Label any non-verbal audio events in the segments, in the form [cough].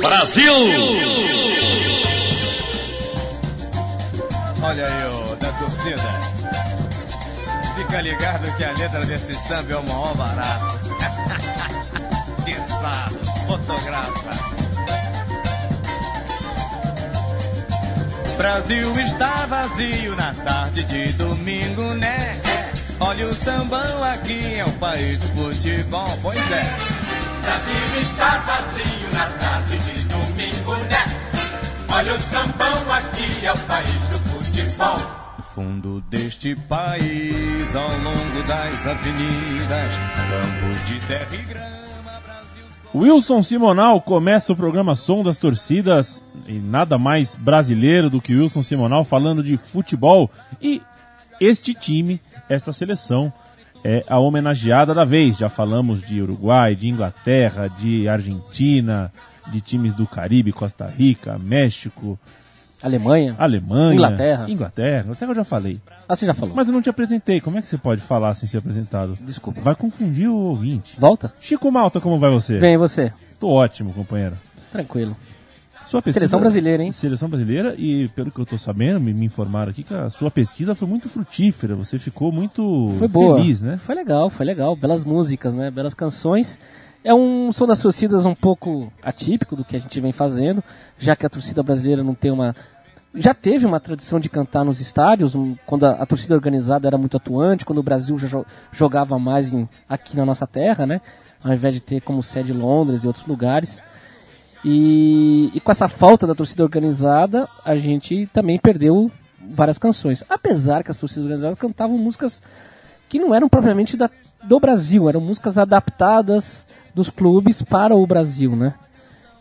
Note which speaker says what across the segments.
Speaker 1: Brasil!
Speaker 2: Olha aí, o da torcida. Fica ligado que a letra desse samba é o maior barato. [laughs] que sarro, fotografa. Brasil está vazio na tarde de domingo, né? Olha o sambão aqui, é o país do futebol, pois é.
Speaker 3: Brasil está vazio na tarde de domingo, né? Olha o sambão aqui, é o país do futebol.
Speaker 2: No fundo deste país, ao longo das avenidas, campos de terra e grama, Brasil.
Speaker 4: Wilson Simonal começa o programa Som das Torcidas e nada mais brasileiro do que Wilson Simonal falando de futebol e este time, essa seleção é a homenageada da vez. Já falamos de Uruguai, de Inglaterra, de Argentina, de times do Caribe, Costa Rica, México,
Speaker 5: Alemanha.
Speaker 4: Alemanha,
Speaker 5: Inglaterra.
Speaker 4: Inglaterra, Inglaterra eu já falei.
Speaker 5: Ah, você já falou.
Speaker 4: Mas eu não te apresentei. Como é que você pode falar sem ser apresentado?
Speaker 5: Desculpa.
Speaker 4: Vai confundir o ouvinte.
Speaker 5: Volta?
Speaker 4: Chico Malta, como vai você?
Speaker 5: Bem, e você?
Speaker 4: Tô ótimo, companheiro.
Speaker 5: Tranquilo.
Speaker 4: Sua pesquisa-
Speaker 5: Seleção brasileira, hein?
Speaker 4: Seleção brasileira e pelo que eu tô sabendo, me, me informaram aqui que a sua pesquisa foi muito frutífera, você ficou muito
Speaker 5: Foi boa.
Speaker 4: feliz, né?
Speaker 5: Foi legal, foi legal. Belas músicas, né? Belas canções. É um som das torcidas um pouco atípico do que a gente vem fazendo, já que a torcida brasileira não tem uma. Já teve uma tradição de cantar nos estádios, um- quando a, a torcida organizada era muito atuante, quando o Brasil já jo- jogava mais em- aqui na nossa terra, né? Ao invés de ter como sede Londres e outros lugares. E, e com essa falta da torcida organizada, a gente também perdeu várias canções. Apesar que as torcidas organizadas cantavam músicas que não eram propriamente da, do Brasil, eram músicas adaptadas dos clubes para o Brasil, né?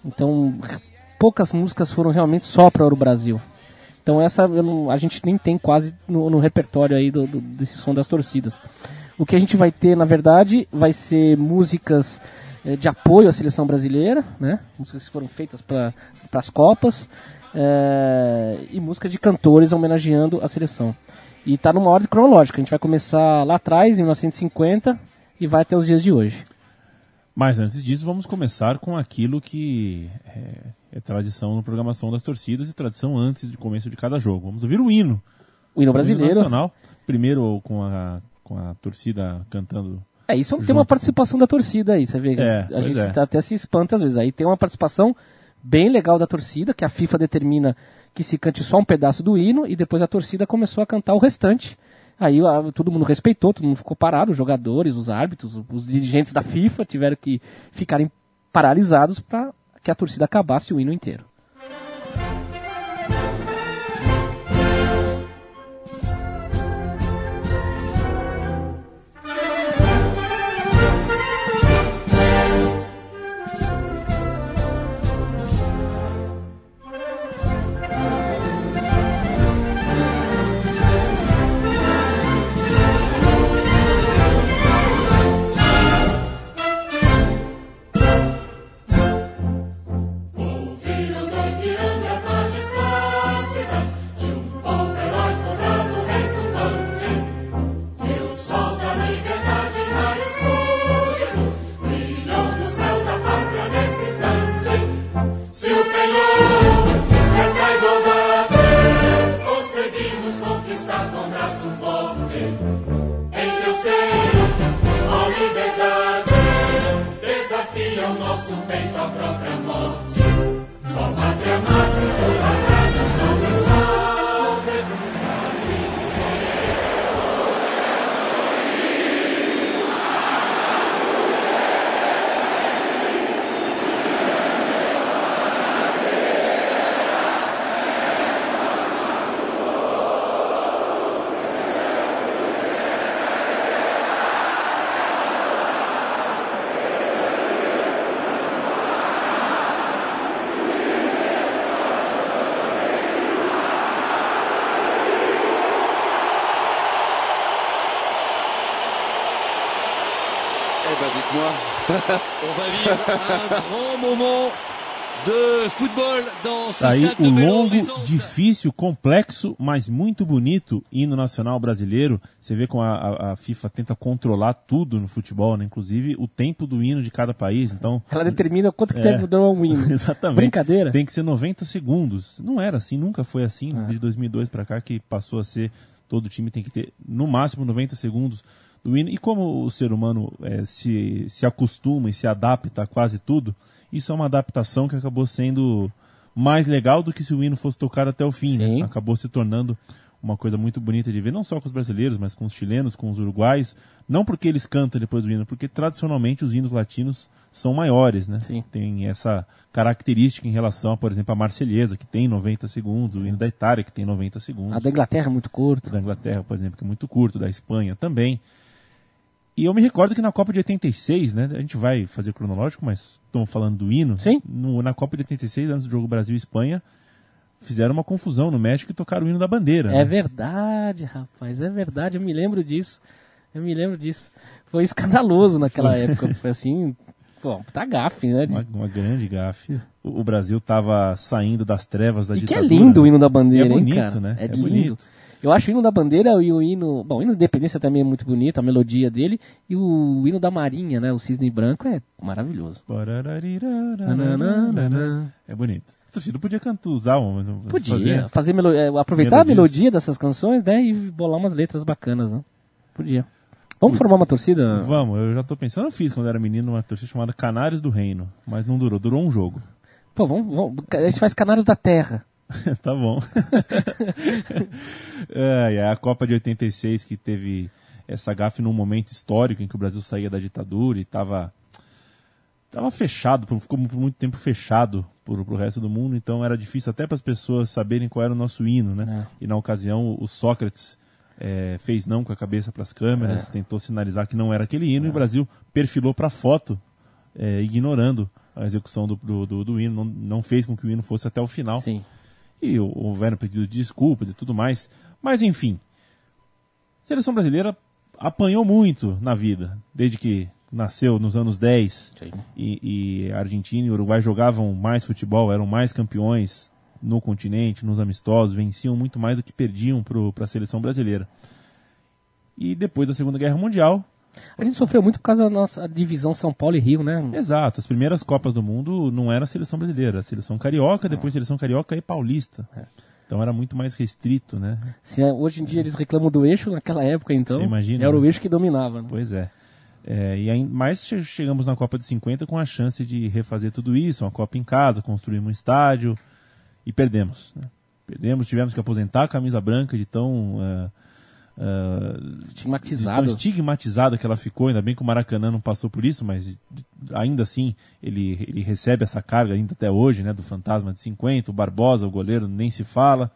Speaker 5: Então, poucas músicas foram realmente só para o Brasil. Então essa não- a gente nem tem quase no, no repertório aí do, do- desse som das torcidas. O que a gente vai ter, na verdade, vai ser músicas de apoio à seleção brasileira, né? Músicas que foram feitas para as Copas eh, e música de cantores homenageando a seleção. E está numa ordem cronológica. A gente vai começar lá atrás, em 1950, e vai até os dias de hoje.
Speaker 4: Mas antes disso, vamos começar com aquilo que é, é tradição no programação das torcidas e tradição antes do começo de cada jogo. Vamos ouvir o hino.
Speaker 5: O hino
Speaker 4: O
Speaker 5: brasileiro.
Speaker 4: nacional. Primeiro com a, com a torcida cantando.
Speaker 5: É, isso tem
Speaker 4: Junto.
Speaker 5: uma participação da torcida aí, você vê.
Speaker 4: É,
Speaker 5: a gente
Speaker 4: é.
Speaker 5: tá- até se espanta às vezes. Aí tem uma participação bem legal da torcida, que a FIFA determina que se cante só um pedaço do hino, e depois a torcida começou a cantar o restante. Aí a- todo mundo respeitou, todo mundo ficou parado, os jogadores, os árbitros, os dirigentes da FIFA tiveram que ficarem paralisados para que a torcida acabasse o hino inteiro.
Speaker 3: Nosso peito à própria morte. Ó pátria amada,
Speaker 4: aí
Speaker 1: stade
Speaker 4: o longo, difícil, complexo, mas muito bonito hino nacional brasileiro. Você vê como a, a- a FIFA tenta controlar tudo no futebol, né? inclusive o tempo do hino de cada país. Então,
Speaker 5: Ela determina quanto que
Speaker 4: É.
Speaker 5: deve durar um hino. [laughs]
Speaker 4: exatamente.
Speaker 5: Brincadeira.
Speaker 4: Tem que ser 90 segundos. Não era assim, nunca foi assim.
Speaker 5: É.
Speaker 4: De 2002 pra cá que passou a ser todo time tem que ter no máximo 90 segundos do hino. E como o ser humano eh, se, se acostuma e se adapta a quase tudo, isso é uma adaptação que acabou sendo mais legal do que se o hino fosse tocado até o fim. né?
Speaker 5: Sim.
Speaker 4: Acabou se tornando uma coisa muito bonita de ver, não só com os brasileiros, mas com os chilenos, com os uruguaios. Não porque eles cantam depois do hino, porque tradicionalmente os hinos latinos são maiores, né?
Speaker 5: Sim.
Speaker 4: Tem essa característica em relação, a, por exemplo, a Marselhesa, que tem 90 segundos, o hino da Itália, que tem 90 segundos,
Speaker 5: A da Inglaterra é muito curta.
Speaker 4: da Inglaterra, por exemplo, que é muito curto, da Espanha também. E eu me recordo que na Copa de 86, né? A gente vai fazer cronológico, mas estamos falando do hino.
Speaker 5: Sim.
Speaker 4: No- na Copa de 86, antes do jogo Brasil e Espanha, fizeram uma confusão no México e tocaram o hino da bandeira.
Speaker 5: É
Speaker 4: né?
Speaker 5: verdade, rapaz, é verdade, eu me lembro disso. Eu me lembro disso. Foi escandaloso naquela época. Foi assim, pô, tá gafe, né?
Speaker 4: Uma, uma grande gafe. O, o Brasil estava saindo das trevas da
Speaker 5: E que é
Speaker 4: ditadura.
Speaker 5: lindo o hino da bandeira,
Speaker 4: E é
Speaker 5: hein,
Speaker 4: bonito,
Speaker 5: cara?
Speaker 4: né?
Speaker 5: É,
Speaker 4: É
Speaker 5: lindo.
Speaker 4: bonito.
Speaker 5: Eu acho o hino da bandeira e o hino. Bom, o hino da independência também é muito bonito, a melodia dele. E o hino da marinha, né? O cisne branco é maravilhoso.
Speaker 4: É bonito. A torcida podia cantar, usar um.
Speaker 5: Podia
Speaker 4: fazer-
Speaker 5: fazer melo- é, aproveitar a
Speaker 4: melodias.
Speaker 5: melodia dessas canções, né? E bolar umas letras bacanas, né? Podia. Vamos formar uma torcida?
Speaker 4: Vamos, eu já tô pensando, eu fiz quando era menino uma torcida chamada Canários do Reino, mas não durou, durou um jogo.
Speaker 5: Pô, vamos, vamos- A gente faz Canários da Terra. [laughs]
Speaker 4: tá bom. [laughs] é, e aí a Copa de 86 que teve essa gafe num momento histórico em que o Brasil saía da ditadura e tava tava fechado, por- ficou por muito tempo fechado pro, pro resto do mundo, então era difícil até para as pessoas saberem qual era o nosso hino, né? E na ocasião o Sócrates é, fez não com a cabeça para as câmeras, tentou sinalizar que não era aquele hino e o Brasil perfilou para foto, é, ignorando a execução do, do, do- do hino, não, não fez com que o hino fosse até o final
Speaker 5: Sim.
Speaker 4: E hou- houveram pedido de desculpas e tudo mais. Mas enfim, a seleção brasileira apanhou muito na vida, desde que nasceu nos anos 10
Speaker 5: Sim.
Speaker 4: e, e Argentina e Uruguai jogavam mais futebol, eram mais campeões no continente, nos amistosos, venciam muito mais do que perdiam para a seleção brasileira. E depois da Segunda Guerra Mundial,
Speaker 5: A gente sofreu muito por causa da nossa divisão São Paulo e Rio, né?
Speaker 4: exato, as primeiras Copas do Mundo não era a seleção brasileira, era a seleção carioca, depois a seleção carioca e paulista. Então era muito mais restrito, né?
Speaker 5: Se, é, hoje em dia eles reclamam do eixo, naquela época então,
Speaker 4: imagina,
Speaker 5: era o
Speaker 4: né?
Speaker 5: eixo que dominava. Né?
Speaker 4: Pois é. É, e aí, mais che- chegamos na Copa de 50 com a chance de refazer tudo isso, uma Copa em casa, construir um estádio e perdemos. né? Perdemos, tivemos que aposentar a camisa branca de tão, ah, ah, de tão estigmatizada que ela ficou. Ainda bem que o Maracanã não passou por isso, mas ainda assim ele, ele recebe essa carga ainda até hoje, né, do fantasma de 50. O Barbosa, o goleiro, nem se fala.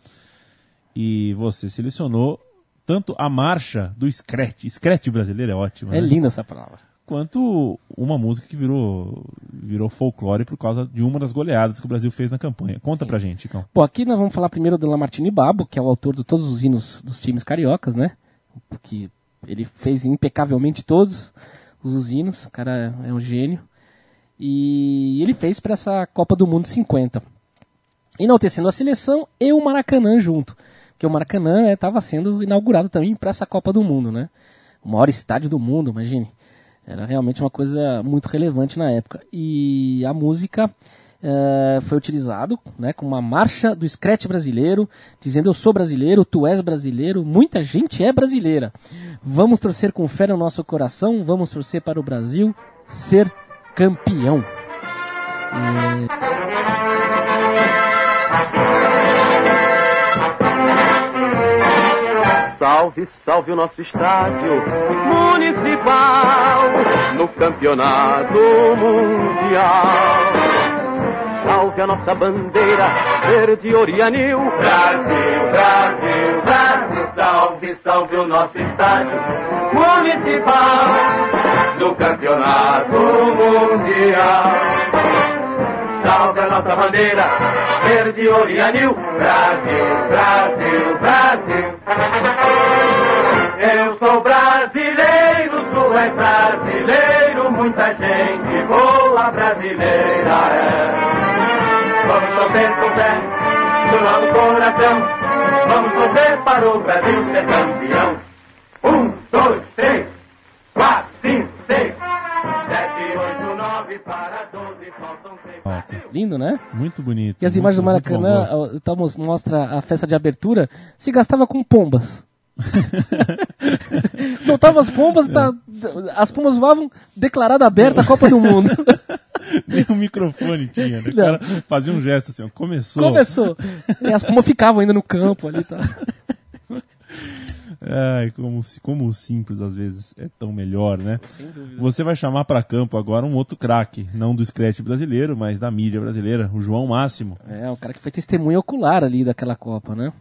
Speaker 4: E você selecionou tanto a marcha do Scratch, Scratch brasileiro é ótimo,
Speaker 5: É
Speaker 4: né?
Speaker 5: linda essa palavra.
Speaker 4: Quanto uma música que virou, virou folclore por causa de uma das goleadas que o Brasil fez na campanha. Conta pra gente, Cão.
Speaker 5: Bom, aqui nós vamos falar primeiro do Lamartine Babo, que é o autor de todos os hinos dos times cariocas, né? Que ele fez impecavelmente todos os hinos, o cara é um gênio. E ele fez para essa Copa do Mundo 50. Enaltecendo a seleção e o Maracanã junto. Porque o Maracanã estava sendo inaugurado também para essa Copa do Mundo, né? O maior estádio do mundo, imagine. Era realmente uma coisa muito relevante na época. E a música eh, foi utilizado né, com uma marcha do Scratch brasileiro, dizendo eu sou brasileiro, tu és brasileiro, muita gente é brasileira. Vamos torcer com fé no nosso coração, vamos torcer para o Brasil ser campeão.
Speaker 6: Salve, salve o nosso estádio municipal no campeonato mundial. Salve a nossa bandeira verde orianil. Brasil, Brasil, Brasil. Salve, salve o nosso estádio municipal no campeonato mundial. Salve a nossa bandeira, verde, ouro e anil. Brasil, Brasil, Brasil. Eu sou brasileiro, tu és brasileiro, muita gente boa brasileira é. você souber, do nosso coração, vamos torcer para o Brasil ser campeão. Um, dois, três,
Speaker 5: Lindo, né?
Speaker 4: muito bonito.
Speaker 5: E as
Speaker 4: muito-
Speaker 5: imagens do Maracanã, tá, mos- mostra a festa de abertura, se gastava com pombas. [laughs] Soltava as pombas, tá, as pombas voavam declarada aberta a Copa do Mundo. [laughs]
Speaker 4: Nem o microfone tinha, né? O cara fazia um gesto assim, ó, começou.
Speaker 5: Começou. E as pombas ficavam ainda no campo ali, tá? [laughs]
Speaker 4: Ai, como, como o simples às vezes é tão melhor, né?
Speaker 5: Sem dúvida.
Speaker 4: Você vai chamar pra campo agora um outro craque, não do scratch brasileiro, mas da mídia brasileira, o João Máximo.
Speaker 5: É, o cara que foi testemunha ocular ali daquela Copa, né?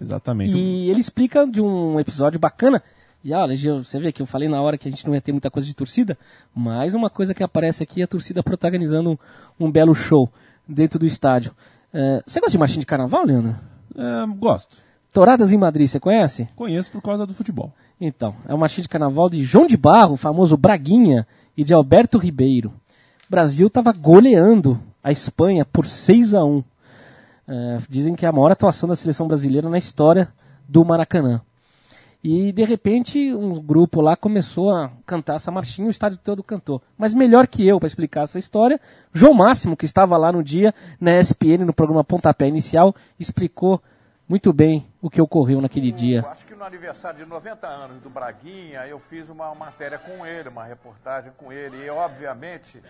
Speaker 4: Exatamente.
Speaker 5: E ele explica de um episódio bacana. E olha, você vê que eu falei na hora que a gente não ia ter muita coisa de torcida. Mais uma coisa que aparece aqui é a torcida protagonizando um, um belo show dentro do estádio. É, você gosta de marchinha de carnaval, Leandro?
Speaker 4: É, gosto.
Speaker 5: Touradas em Madrid, você conhece?
Speaker 4: Conheço por causa do futebol.
Speaker 5: Então, é uma marchinha de carnaval de João de Barro, o famoso Braguinha, e de Alberto Ribeiro. O Brasil estava goleando a Espanha por 6 a 1 É, Dizem que é a maior atuação da seleção brasileira na história do Maracanã. E de repente um grupo lá começou a cantar essa marchinha, o estádio todo cantou. Mas melhor que eu para explicar essa história, João Máximo, que estava lá no dia na ESPN no programa Pontapé Inicial, explicou muito bem o que ocorreu naquele dia.
Speaker 7: Acho que no aniversário de 90 anos do Braguinha, eu fiz uma matéria com ele, uma reportagem com ele. E, obviamente,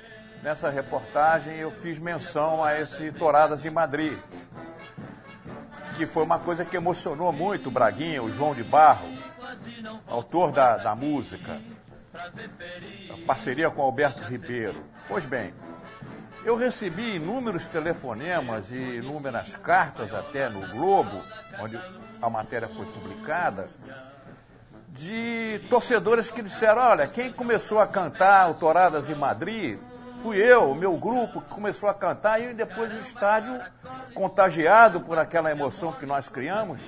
Speaker 7: nessa reportagem eu fiz menção a esse Touradas em Madrid, que foi uma coisa que emocionou muito o Braguinha, o João de Barro, autor da, da música, a parceria com Alberto Ribeiro. Pois bem, eu recebi inúmeros telefonemas e inúmeras cartas até no Globo, onde a matéria foi publicada, de torcedores que disseram, olha, quem começou a cantar o Toradas em Madrid fui eu, o meu grupo que começou a cantar e depois o estádio, contagiado por aquela emoção que nós criamos,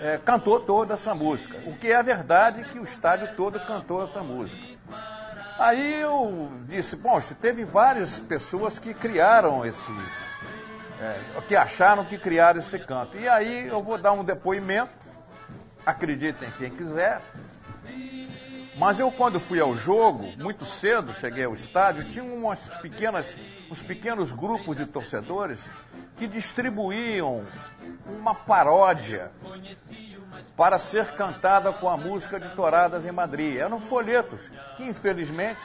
Speaker 7: eh, cantou toda essa música. O que é verdade que o estádio todo cantou essa música. Aí eu disse, poxa, teve várias pessoas que criaram esse. é, que acharam que criaram esse canto. E aí eu vou dar um depoimento, acreditem quem quiser. Mas eu quando fui ao jogo, muito cedo, cheguei ao estádio, tinha umas pequenas, uns pequenos grupos de torcedores que distribuíam uma paródia para ser cantada com a música de Toradas em Madrid. Eram folhetos que, infelizmente,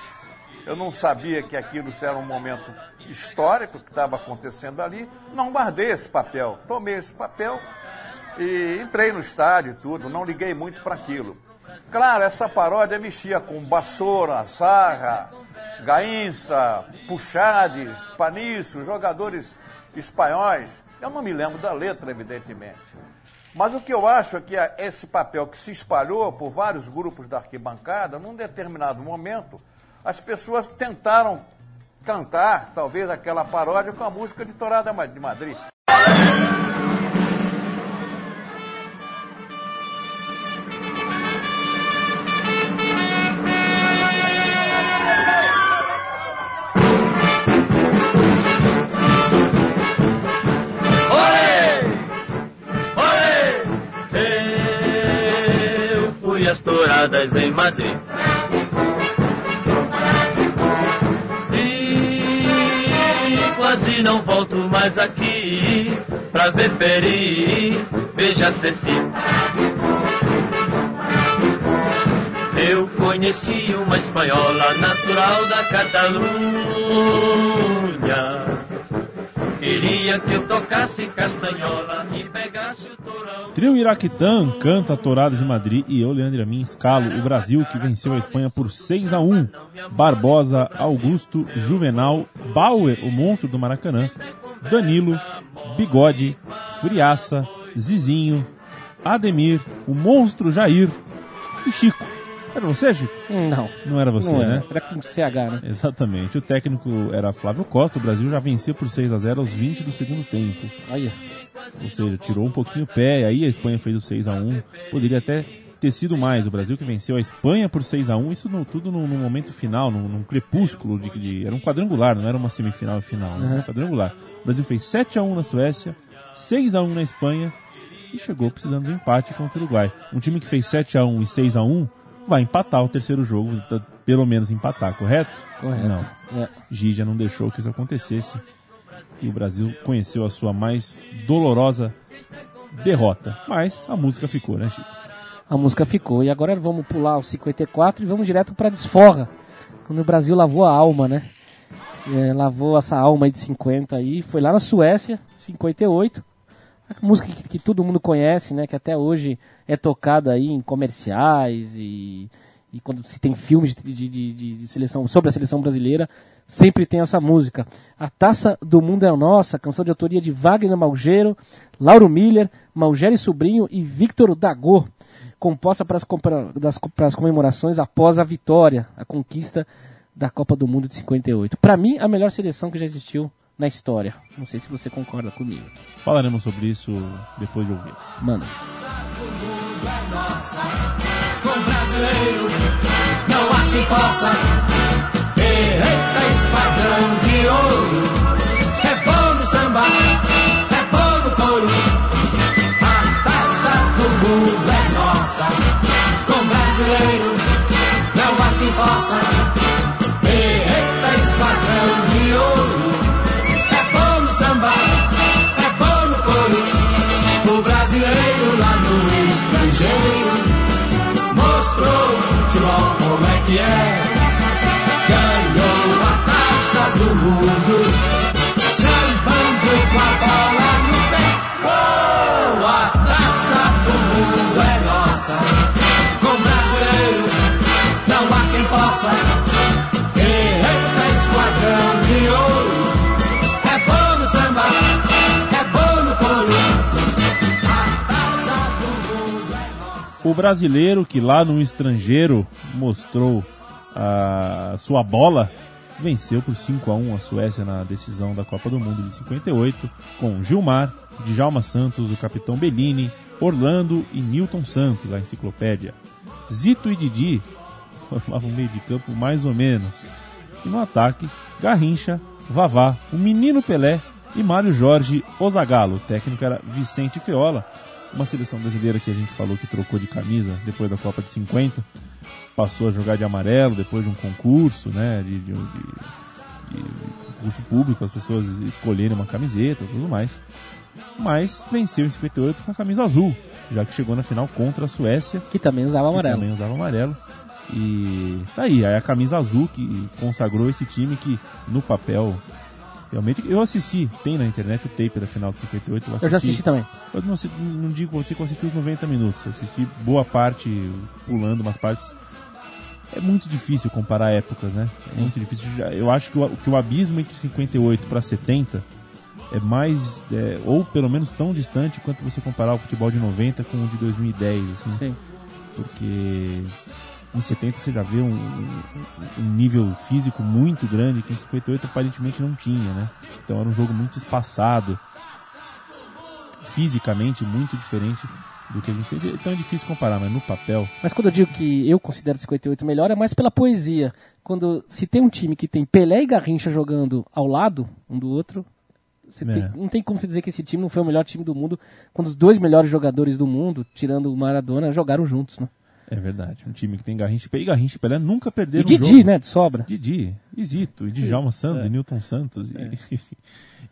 Speaker 7: eu não sabia que aquilo era um momento histórico que estava acontecendo ali. Não guardei esse papel. Tomei esse papel e entrei no estádio e tudo. Não liguei muito para aquilo. Claro, essa paródia mexia com Bassoura, Sarra, Gainça, Puxades, Paniço, jogadores espanhóis. Eu não me lembro da letra, evidentemente. Mas o que eu acho é que esse papel que se espalhou por vários grupos da arquibancada, num determinado momento, as pessoas tentaram cantar, talvez, aquela paródia com a música de Torada de Madrid.
Speaker 8: Touradas em Madrid. E quase não volto mais aqui pra ver Peri, beija Ceci. Eu conheci uma espanhola natural da Catalunha. Queria que eu tocasse castanhola e pegasse.
Speaker 4: Trio Iraquitã canta Touradas de Madrid e eu, Leandro Amin, escalo o Brasil que venceu a Espanha por 6 a 1 Barbosa, Augusto, Juvenal, Bauer, o monstro do Maracanã, Danilo, Bigode, Friaça, Zizinho, Ademir, o monstro Jair e Chico. Era você, Chico?
Speaker 5: Não,
Speaker 4: Não era você,
Speaker 5: não
Speaker 4: né?
Speaker 5: é. Era com CH, né?
Speaker 4: Exatamente. O técnico era Flávio Costa. O Brasil já vencia por 6 a 0 aos 20 do segundo tempo.
Speaker 5: Olha.
Speaker 4: Ou seja, tirou um pouquinho o pé, aí a Espanha fez o 6 a 1 Poderia até ter sido mais. O Brasil que venceu a Espanha por 6 a 1 isso no- tudo no, no momento final, num, num crepúsculo. De, de- era um quadrangular, não era uma semifinal e final, né?
Speaker 5: Uhum.
Speaker 4: um quadrangular. O Brasil fez 7 a 1 na Suécia, 6 a 1 na Espanha e chegou precisando do empate contra o Uruguai. Um time que fez 7 a 1 e 6 a 1 vai empatar o terceiro jogo, tá- pelo menos empatar, correto?
Speaker 5: Correto.
Speaker 4: Não.
Speaker 5: É.
Speaker 4: Gija não deixou que isso acontecesse e o Brasil conheceu a sua mais dolorosa derrota. Mas a música ficou, né, Chico?
Speaker 5: A música ficou. E agora vamos pular os 54 e vamos direto pra desforra. Quando o Brasil lavou a alma, né? É, lavou essa alma aí de 50 aí. Foi lá na Suécia, 58. Música que, que todo mundo conhece, né? Que até hoje é tocada aí em comerciais e, e quando se tem filmes de, de, de- de- seleção sobre a seleção brasileira, sempre tem essa música. A Taça do Mundo é Nossa, canção de autoria de Wagner Malgero, Lauro Miller, Malgeri Sobrinho e Victor Dagô, composta para as, para as comemorações após a vitória, a conquista da Copa do Mundo de 58. Para mim, a melhor seleção que já existiu na história. Não sei se você concorda comigo.
Speaker 4: Falaremos sobre isso depois de ouvir.
Speaker 5: Manda.
Speaker 3: com brasileiro não há quem possa. Eita, esquadrão de ouro, é bom no samba, é bom no couro. A taça do mundo é nossa, com brasileiro não há quem possa. Que é. Ganhou a taça do mundo, sambando com a bola no pé. Oh, a taça do mundo é nossa. Com brasileiro não há quem possa. Eita, esquadrão
Speaker 4: brasileiro que lá no estrangeiro mostrou a sua bola venceu por 5 a 1 a Suécia na decisão da Copa do Mundo de 58 com Gilmar, Djalma Santos, o capitão Bellini, Orlando e Newton Santos, a enciclopédia. Zito e Didi [laughs] formavam um meio de campo mais ou menos. E no ataque, Garrincha, Vavá, o menino Pelé e Mário Jorge Ozagalo. O técnico era Vicente Feola, uma seleção brasileira que a gente falou que trocou de camisa depois da Copa de 50. Passou a jogar de amarelo depois de um concurso, né? De, de, de- de concurso público, as pessoas escolherem uma camiseta e tudo mais. Mas venceu em 58 com a camisa azul, já que chegou na final contra a Suécia
Speaker 5: Que também usava amarelo.
Speaker 4: também usava amarelo. E tá aí, aí a camisa azul que consagrou esse time que no papel realmente eu assisti, tem na internet o tape da final de 58, eu,
Speaker 5: Eu já assisti também.
Speaker 4: Eu não, não digo você que eu assisti os 90 minutos, assisti boa parte pulando umas partes. É muito difícil comparar épocas, né? É muito difícil. Eu acho que o, que o abismo entre 58 para 70 é mais, é, ou pelo menos tão distante quanto você comparar o futebol de 90 com o de 2010, assim
Speaker 5: Sim.
Speaker 4: porque em 70 você já vê um, um- um nível físico muito grande que em 58 aparentemente não tinha, né? Então era um jogo muito espaçado, fisicamente muito diferente do que a gente tem. Então é difícil comparar, mas no papel,
Speaker 5: Mas quando eu digo que eu considero 58 melhor, é mais pela poesia. Quando se tem um time que tem Pelé e Garrincha jogando ao lado um do outro,
Speaker 4: É.
Speaker 5: tem- não tem como você dizer que esse time não foi o melhor time do mundo quando os dois melhores jogadores do mundo, tirando o Maradona, jogaram juntos, né?
Speaker 4: É verdade. Um time que tem Garrincha e Pelé, e Garrincha e Pelé nunca perderam
Speaker 5: E
Speaker 4: um
Speaker 5: Didi,
Speaker 4: jogo.
Speaker 5: né, de sobra.
Speaker 4: Didi, e Zito, e Djalma Santos,
Speaker 5: É.
Speaker 4: e Newton Santos, e,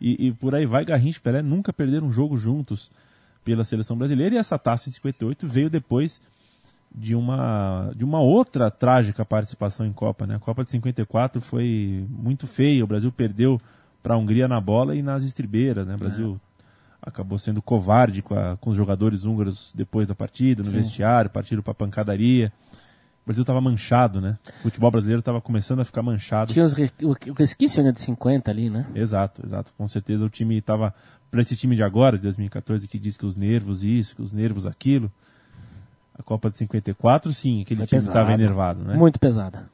Speaker 4: [laughs] e, e por aí vai, Garrincha e Pelé nunca perderam um jogo juntos pela seleção brasileira, e essa taça em 58 veio depois de uma, de uma outra trágica participação em Copa, né? A Copa de 54 foi muito feia, o Brasil perdeu para a Hungria na bola e nas estribeiras, né? O Brasil acabou sendo covarde com, a- com os jogadores húngaros depois da partida, no vestiário, partiram para pancadaria. O Brasil estava manchado, né? O futebol brasileiro estava começando a ficar manchado.
Speaker 5: Tinha os re- o resquício ainda de 50 ali, né?
Speaker 4: Exato, exato. Com certeza o time estava para esse time de agora, de 2014, que diz que os nervos isso, que os nervos aquilo. A Copa de 54, sim, aquele
Speaker 5: Foi
Speaker 4: time estava enervado, né?
Speaker 5: Muito pesada.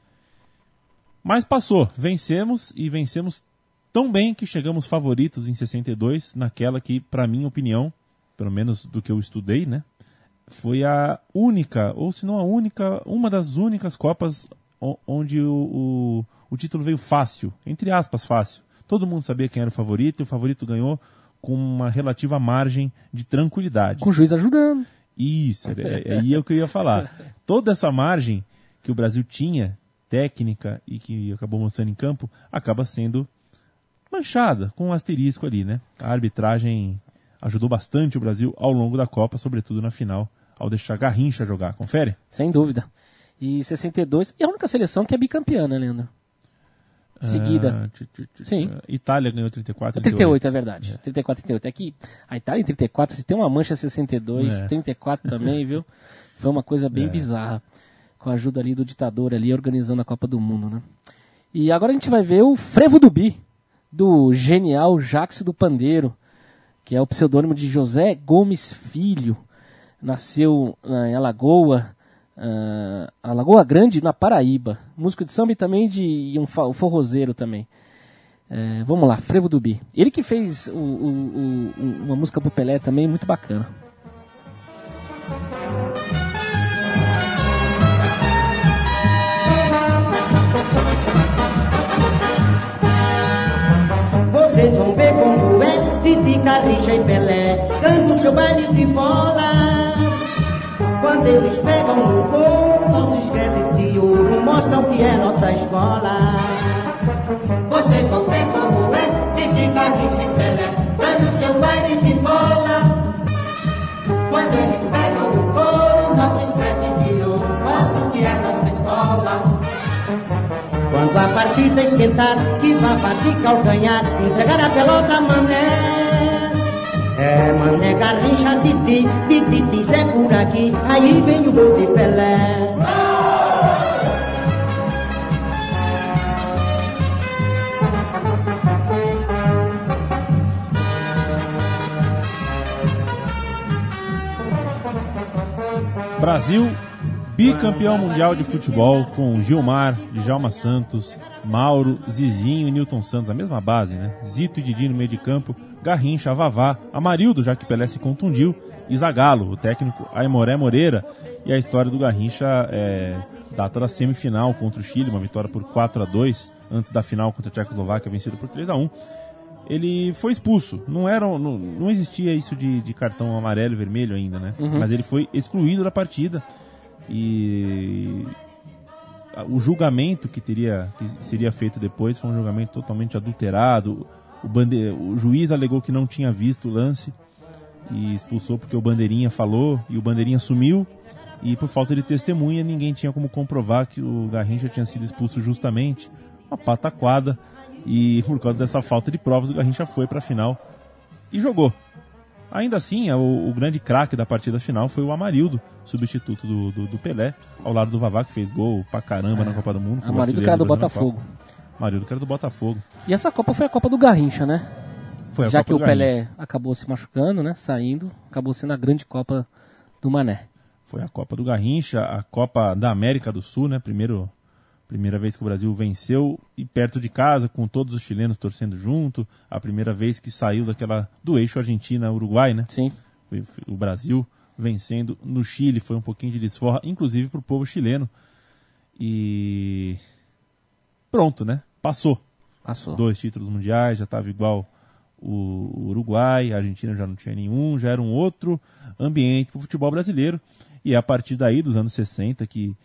Speaker 4: Mas passou, vencemos e vencemos tão bem que chegamos favoritos em 62, naquela que, para minha opinião, pelo menos do que eu estudei, né, foi a única, ou se não a única, uma das únicas Copas onde o, o, o título veio fácil, entre aspas, fácil. Todo mundo sabia quem era o favorito e o favorito ganhou com uma relativa margem de tranquilidade.
Speaker 5: Com o juiz ajudando.
Speaker 4: Isso, é, é, aí é o que eu ia falar. Toda essa margem que o Brasil tinha, técnica, e que acabou mostrando em campo, acaba sendo manchada, com um asterisco ali, né? A arbitragem ajudou bastante o Brasil ao longo da Copa, sobretudo na final, ao deixar Garrincha jogar. Confere?
Speaker 5: Sem dúvida. E 62. E a única seleção que é bicampeã, né, Leandro? Seguida.
Speaker 4: Ah, tch, tch, tch,
Speaker 5: Sim.
Speaker 4: ah, Itália ganhou 34.
Speaker 5: 38, é verdade. 34, 38. É que a Itália em 34, se tem uma mancha 62,
Speaker 4: É.
Speaker 5: 34 também, [laughs] viu? Foi uma coisa bem
Speaker 4: É.
Speaker 5: bizarra. Com a ajuda ali do ditador ali, organizando a Copa do Mundo, né? E agora a gente vai ver o Frevo do Bi, do genial Jax do Pandeiro, que é o pseudônimo de José Gomes Filho. Nasceu ah, em Alagoa, ah, Alagoa Grande, na Paraíba. Músico de samba e também de e um forrozeiro também. É, vamos lá, Frevo do Bi. Ele que fez o- o- o- uma música pro Pelé também muito bacana.
Speaker 9: Vocês vão ver como é. Didi, Garrincha e Pelé Cantam seu baile de bola. Quando eles pegam no gol Não se escreve de ouro Mostram que é nossa escola.
Speaker 3: Vocês vão ver como é. Didi, Garrincha e Pelé Dando seu baile de bola. Quando eles pegam o couro Não se escreve de ouro Mostram que é nossa escola
Speaker 9: Quando a partida esquentar Que vá bater calcanhar Entregar a pelota mané. É mané, Garrincha, Didi Didi diz é por aqui Aí vem o gol de Pelé.
Speaker 4: Brasil, bicampeão mundial de futebol com Gilmar, Djalma Santos, Mauro, Zizinho e Newton Santos, a mesma base, né? Zito e Didi no meio de campo, Garrincha, Vavá, Amarildo, já que Pelé se contundiu, e Zagallo, o técnico Aimoré Moreira. E a história do Garrincha é, data da semifinal contra o Chile, uma vitória por 4 a 2 antes da final contra a Tchecoslováquia, vencida por 3 a 1 ele foi expulso. Não era, não, não existia isso de, de cartão amarelo e vermelho ainda, né? Mas ele foi excluído da partida e o julgamento que teria que seria feito depois foi um julgamento totalmente adulterado. O, bande, o juiz alegou que não tinha visto o lance e expulsou porque o bandeirinha falou e o bandeirinha sumiu e por falta de testemunha ninguém tinha como comprovar que o Garrincha tinha sido expulso justamente. Uma pataquada e por causa dessa falta de provas o Garrincha foi para a final e jogou. Ainda assim, o, o grande craque da partida final foi o Amarildo, substituto do, do, do Pelé, ao lado do Vavá, que fez gol pra caramba na Copa do Mundo. o
Speaker 5: Amarildo era do Botafogo.
Speaker 4: Amarildo era do Botafogo.
Speaker 5: E essa Copa foi a Copa do Garrincha, né?
Speaker 4: Foi a
Speaker 5: Já
Speaker 4: Copa
Speaker 5: que o
Speaker 4: do Garrincha.
Speaker 5: Pelé acabou se machucando, né? Saindo, acabou sendo a grande Copa do Mané.
Speaker 4: Foi a Copa do Garrincha, a Copa da América do Sul, né? Primeiro, primeira vez que o Brasil venceu e perto de casa, com todos os chilenos torcendo junto. A primeira vez que saiu daquela do eixo Argentina-Uruguai, né?
Speaker 5: Sim.
Speaker 4: Foi o Brasil vencendo no Chile, foi um pouquinho de desforra, inclusive para o povo chileno. E pronto, né? Passou.
Speaker 5: Passou.
Speaker 4: Dois títulos mundiais, já estava igual o o Uruguai, a Argentina já não tinha nenhum, já era um outro ambiente para o futebol brasileiro. E é a partir daí, dos anos 60, que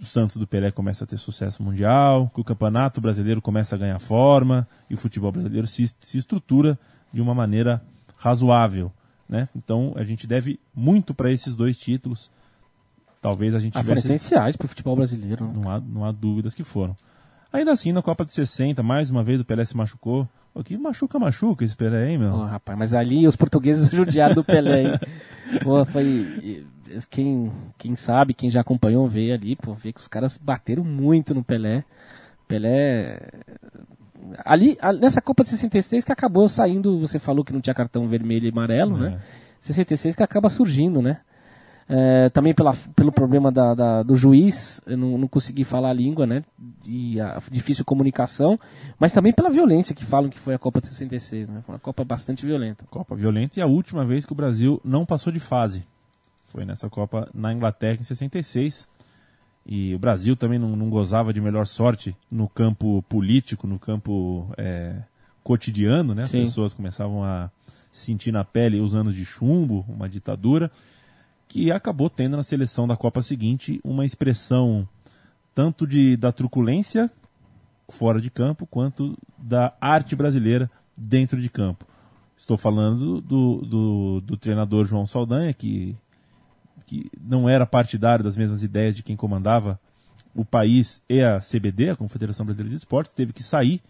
Speaker 4: o Santos do Pelé começa a ter sucesso mundial, que o campeonato brasileiro começa a ganhar forma e o futebol brasileiro se, se estrutura de uma maneira razoável. Né? Então a gente deve muito para esses dois títulos. Talvez a gente
Speaker 5: Ah, foram essenciais pro futebol brasileiro. né?
Speaker 4: não há, não há dúvidas que foram. Ainda assim, na Copa de 60, mais uma vez o Pelé se machucou. O que machuca, machuca esse Pelé, hein, meu?
Speaker 5: Ô, rapaz, mas ali os portugueses [laughs] judiaram do Pelé, hein? [laughs] Pô, foi. Quem, quem sabe, quem já acompanhou, vê ali, pô, vê que os caras bateram muito no Pelé. Pelé. Ali, nessa Copa de 66 que acabou saindo, você falou que não tinha cartão vermelho e amarelo, né? 66 que acaba surgindo, né? É, também pela, pelo problema da, da- do juiz, eu não, não consegui falar a língua, né? E a difícil comunicação, mas também pela violência que falam que foi a Copa de 66, né? Foi uma Copa bastante violenta.
Speaker 4: Copa violenta e a última vez que o Brasil não passou de fase. Foi nessa Copa na Inglaterra em 66. E o Brasil também não, não gozava de melhor sorte no campo político, no campo é, cotidiano, né? As
Speaker 5: Sim.
Speaker 4: pessoas começavam a sentir na pele os anos de chumbo, uma ditadura, que acabou tendo na seleção da Copa seguinte uma expressão tanto de, da truculência fora de campo, quanto da arte brasileira dentro de campo. Estou falando do, do, do treinador João Saldanha, que, que não era partidário das mesmas ideias de quem comandava o país e a CBD, a Confederação Brasileira de Esportes, teve que sair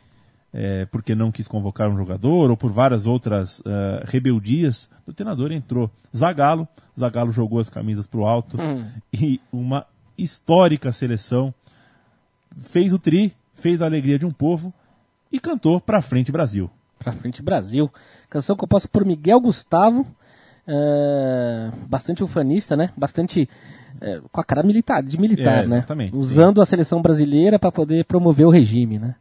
Speaker 4: é, porque não quis convocar um jogador ou por várias outras eh, rebeldias. Do treinador entrou. Zagallo, Zagallo jogou as camisas para o alto e uma histórica seleção. Fez o tri, fez a alegria de um povo e cantou pra frente Brasil.
Speaker 5: Pra frente Brasil. Canção composta por Miguel Gustavo, é, bastante ufanista, né? Bastante é, com a cara militar, de militar,
Speaker 4: É,
Speaker 5: né? Usando a seleção brasileira para poder promover o regime, né?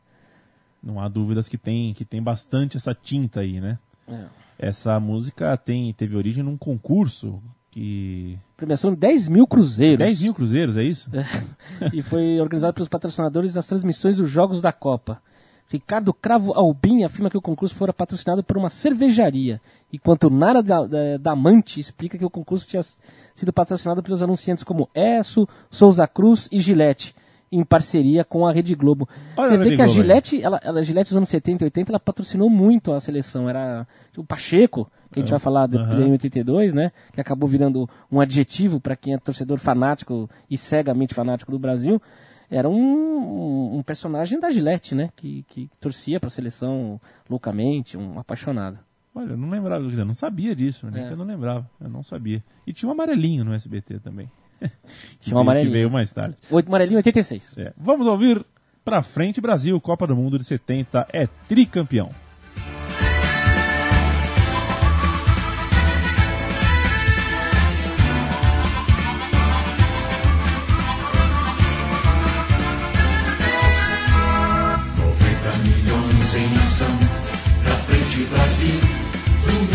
Speaker 4: Não há dúvidas que tem que tem bastante essa tinta aí, né?
Speaker 5: É.
Speaker 4: Essa música tem teve origem num concurso que
Speaker 5: Premiação de 10 mil cruzeiros.
Speaker 4: 10 mil cruzeiros, é isso? [laughs]
Speaker 5: e foi organizado pelos patrocinadores das transmissões dos Jogos da Copa. Ricardo Cravo Albim afirma que o concurso fora patrocinado por uma cervejaria, enquanto Nara da, da, Damante explica que o concurso tinha sido patrocinado pelos anunciantes como Esso, Souza Cruz e Gillette, em parceria com a Rede Globo.
Speaker 4: Olha
Speaker 5: Você vê
Speaker 4: Rede
Speaker 5: que a
Speaker 4: Globo.
Speaker 5: Gillette, ela, ela, a Gillette dos anos 70 e 80, ela patrocinou muito a seleção. Era o Pacheco, que a gente vai falar depois
Speaker 4: Aham.
Speaker 5: em 82, né? Que acabou virando um adjetivo para quem é torcedor fanático e cegamente fanático do Brasil. Era um, um- um personagem da Gillette, né? Que, que torcia para a seleção loucamente, um apaixonado.
Speaker 4: Olha, eu não lembrava, dizer, eu não sabia disso, né?
Speaker 5: É.
Speaker 4: Eu não lembrava, eu não sabia. E tinha um amarelinho no SBT também. [laughs]
Speaker 5: Tinha um amarelinho.
Speaker 4: Que veio mais tarde.
Speaker 5: Oito amarelinho 86.
Speaker 4: É. Vamos ouvir pra frente Brasil, Copa do Mundo de 70 é tricampeão.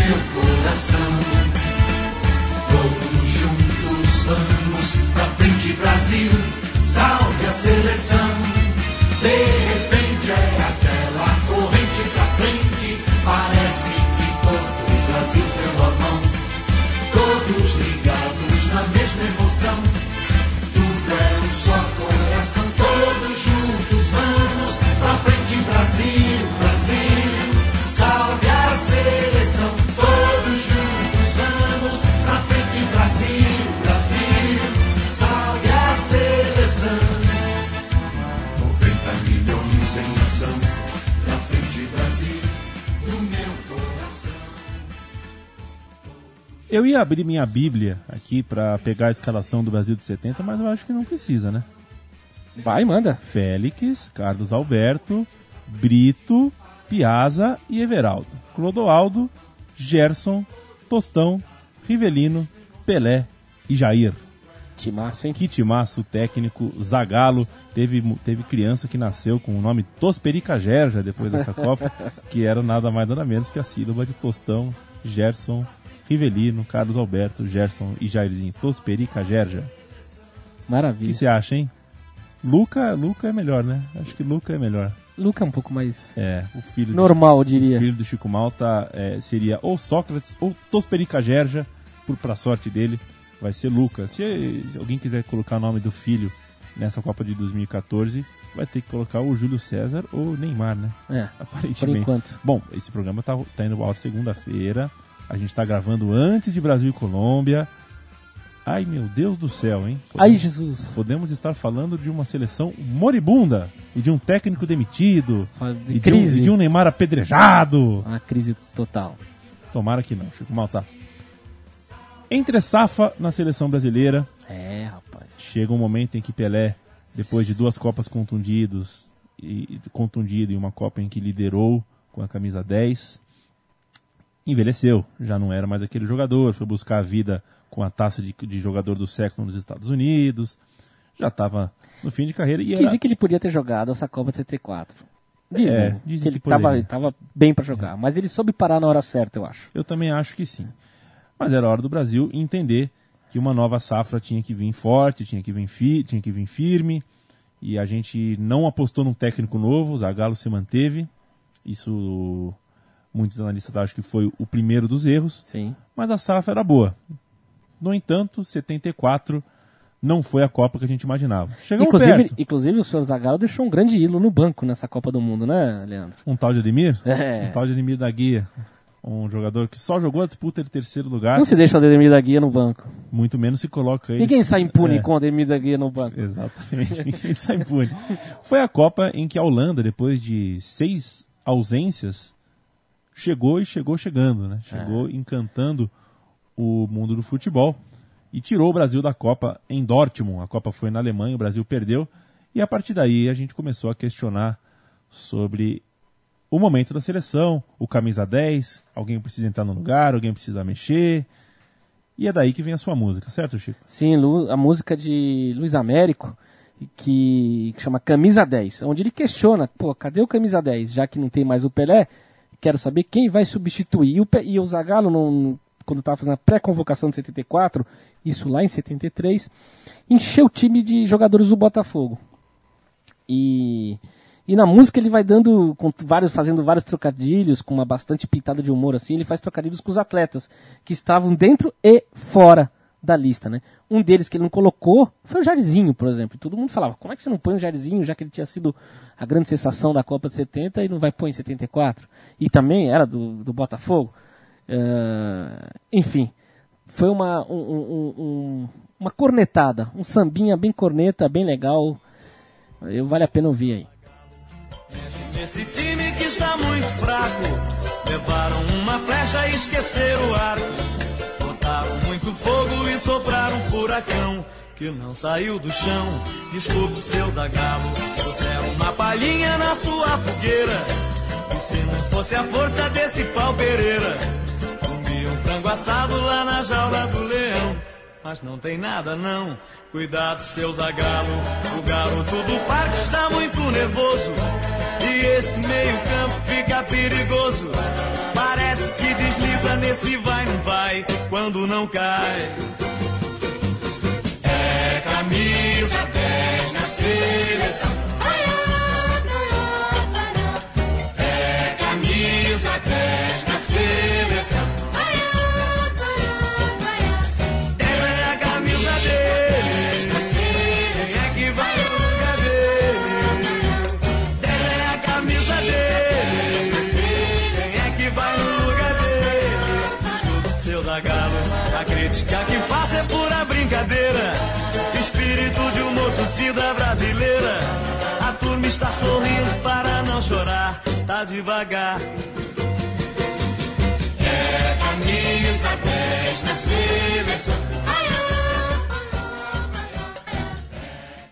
Speaker 3: Meu coração. Todos juntos vamos pra frente Brasil, salve a seleção. De repente é aquela corrente pra frente, parece que todo o Brasil deu a mão. Todos ligados na mesma emoção,
Speaker 4: Eu ia abrir minha Bíblia aqui pra pegar a escalação do Brasil de 70, mas eu acho que não precisa, né?
Speaker 5: Vai, manda.
Speaker 4: Félix, Carlos Alberto, Brito, Piazza e Everaldo. Clodoaldo, Gerson, Tostão, Rivelino, Pelé e Jair.
Speaker 5: Timaço, hein?
Speaker 4: Que timaço técnico, Zagalo. Teve, teve criança que nasceu com o nome Tosperica Gerja depois dessa Copa, [laughs] que era nada mais nada menos que a sílaba de Tostão, Gerson, Rivelino, Carlos Alberto, Gerson e Jairzinho. Tosperica Gerja. O que
Speaker 5: Maravilha.
Speaker 4: você acha, hein? Luca, Luca é melhor, né? Acho que Luca é melhor.
Speaker 5: Luca é um pouco mais
Speaker 4: É, o filho do
Speaker 5: normal, eu
Speaker 4: o
Speaker 5: diria.
Speaker 4: filho do Chico Malta é, seria ou Sócrates ou Tosperica Gerja, por pra sorte dele, vai ser Lucas. Se, se alguém quiser colocar o nome do filho nessa Copa de 2014, vai ter que colocar o Júlio César ou Neymar, né?
Speaker 5: É, por
Speaker 4: Aparentemente.
Speaker 5: enquanto.
Speaker 4: Bom, esse programa tá, tá indo ao segunda-feira. A gente tá gravando antes de Brasil e Colômbia. Ai, meu Deus do céu, hein?
Speaker 5: Ai, Jesus.
Speaker 4: Podemos estar falando de uma seleção moribunda e de um técnico demitido
Speaker 5: de
Speaker 4: e de, um,
Speaker 5: crise.
Speaker 4: e de um Neymar apedrejado.
Speaker 5: Uma crise total.
Speaker 4: Tomara que não, Chico Malta. Entre Safa na seleção brasileira,
Speaker 5: É, rapaz.
Speaker 4: chega um momento em que Pelé, depois de duas Copas contundidos, e, e- contundido em uma Copa em que liderou com a camisa 10, envelheceu. Já não era mais aquele jogador, foi buscar a vida com a taça de, de jogador do século nos Estados Unidos, já estava no fim de carreira e era,
Speaker 5: Dizem que ele podia ter jogado essa Copa de 74. Dizem,
Speaker 4: É, dizem
Speaker 5: que ele
Speaker 4: que
Speaker 5: tava,
Speaker 4: poderia.
Speaker 5: tava bem pra jogar. Mas ele soube parar na hora certa, eu acho.
Speaker 4: Eu também acho que sim. Mas era hora do Brasil entender que uma nova safra tinha que vir forte, tinha que vir, fi, tinha que vir firme, e a gente não apostou num técnico novo, o Zagallo se manteve. Isso muitos analistas acham que foi o primeiro dos erros,
Speaker 5: Sim.
Speaker 4: mas a safra era boa. No entanto, 74 não foi a Copa que a gente imaginava. Chegamos
Speaker 5: Inclusive,
Speaker 4: perto.
Speaker 5: inclusive, o senhor Zagallo deixou um grande ídolo no banco nessa Copa do Mundo, né, Leandro?
Speaker 4: Um tal de Ademir?
Speaker 5: É.
Speaker 4: Um tal de Ademir da Guia. Um jogador que só jogou a disputa de terceiro lugar,
Speaker 5: Não se deixa o Ademir da Guia no banco.
Speaker 4: muito menos se coloca ele.
Speaker 5: Ninguém sai impune
Speaker 4: É.
Speaker 5: com o Ademir da Guia no banco.
Speaker 4: Exatamente, [laughs] ninguém sai impune. Foi a Copa em que a Holanda, depois de seis ausências, chegou e chegou chegando, né? Chegou encantando o mundo do futebol e tirou o Brasil da Copa em Dortmund. A Copa foi na Alemanha, o Brasil perdeu e a partir daí a gente começou a questionar sobre o momento da seleção, o camisa 10, alguém precisa entrar no lugar, alguém precisa mexer. E é daí que vem a sua música, certo, Chico?
Speaker 5: Sim, a música de Luiz Américo, que, que chama Camisa 10, onde ele questiona, pô, cadê o Camisa 10? Já que não tem mais o Pelé, quero saber quem vai substituir. E o, e Zagallo, não- quando estava fazendo a pré-convocação de 74, isso lá em 73, encheu o time de jogadores do Botafogo. E, e na música ele vai dando, vários, fazendo vários trocadilhos, com uma bastante pitada de humor assim, ele faz trocadilhos com os atletas que estavam dentro e fora da lista, né? Um deles que ele não colocou foi o Jairzinho, por exemplo. Todo mundo falava, como é que você não põe o Jairzinho, já que ele tinha sido a grande sensação da Copa de 70 e não vai pôr em 74? E também era do, do Botafogo. Eh, enfim, foi uma, um- um- um- uma cornetada, um sambinha bem corneta, bem legal. Eu, vale a pena ouvir aí.
Speaker 10: Esse time que está muito fraco, levaram uma flecha e esqueceram o arco. Botaram muito fogo e sopraram um furacão que não saiu do chão. Desculpe seu zagalo, puseram uma palhinha na sua fogueira. E se não fosse a força desse pau Pereira, comia um frango assado lá na jaula do leão. Mas não tem nada não, cuidado seu zagalo. O garoto do parque está muito nervoso. E esse meio campo fica perigoso. Que desliza nesse vai não vai, quando não cai. É camisa 10 na seleção. É camisa 10 na seleção. Torcida brasileira. A turma está sorrindo para não chorar. Tá devagar. É camisa 10 na seleção.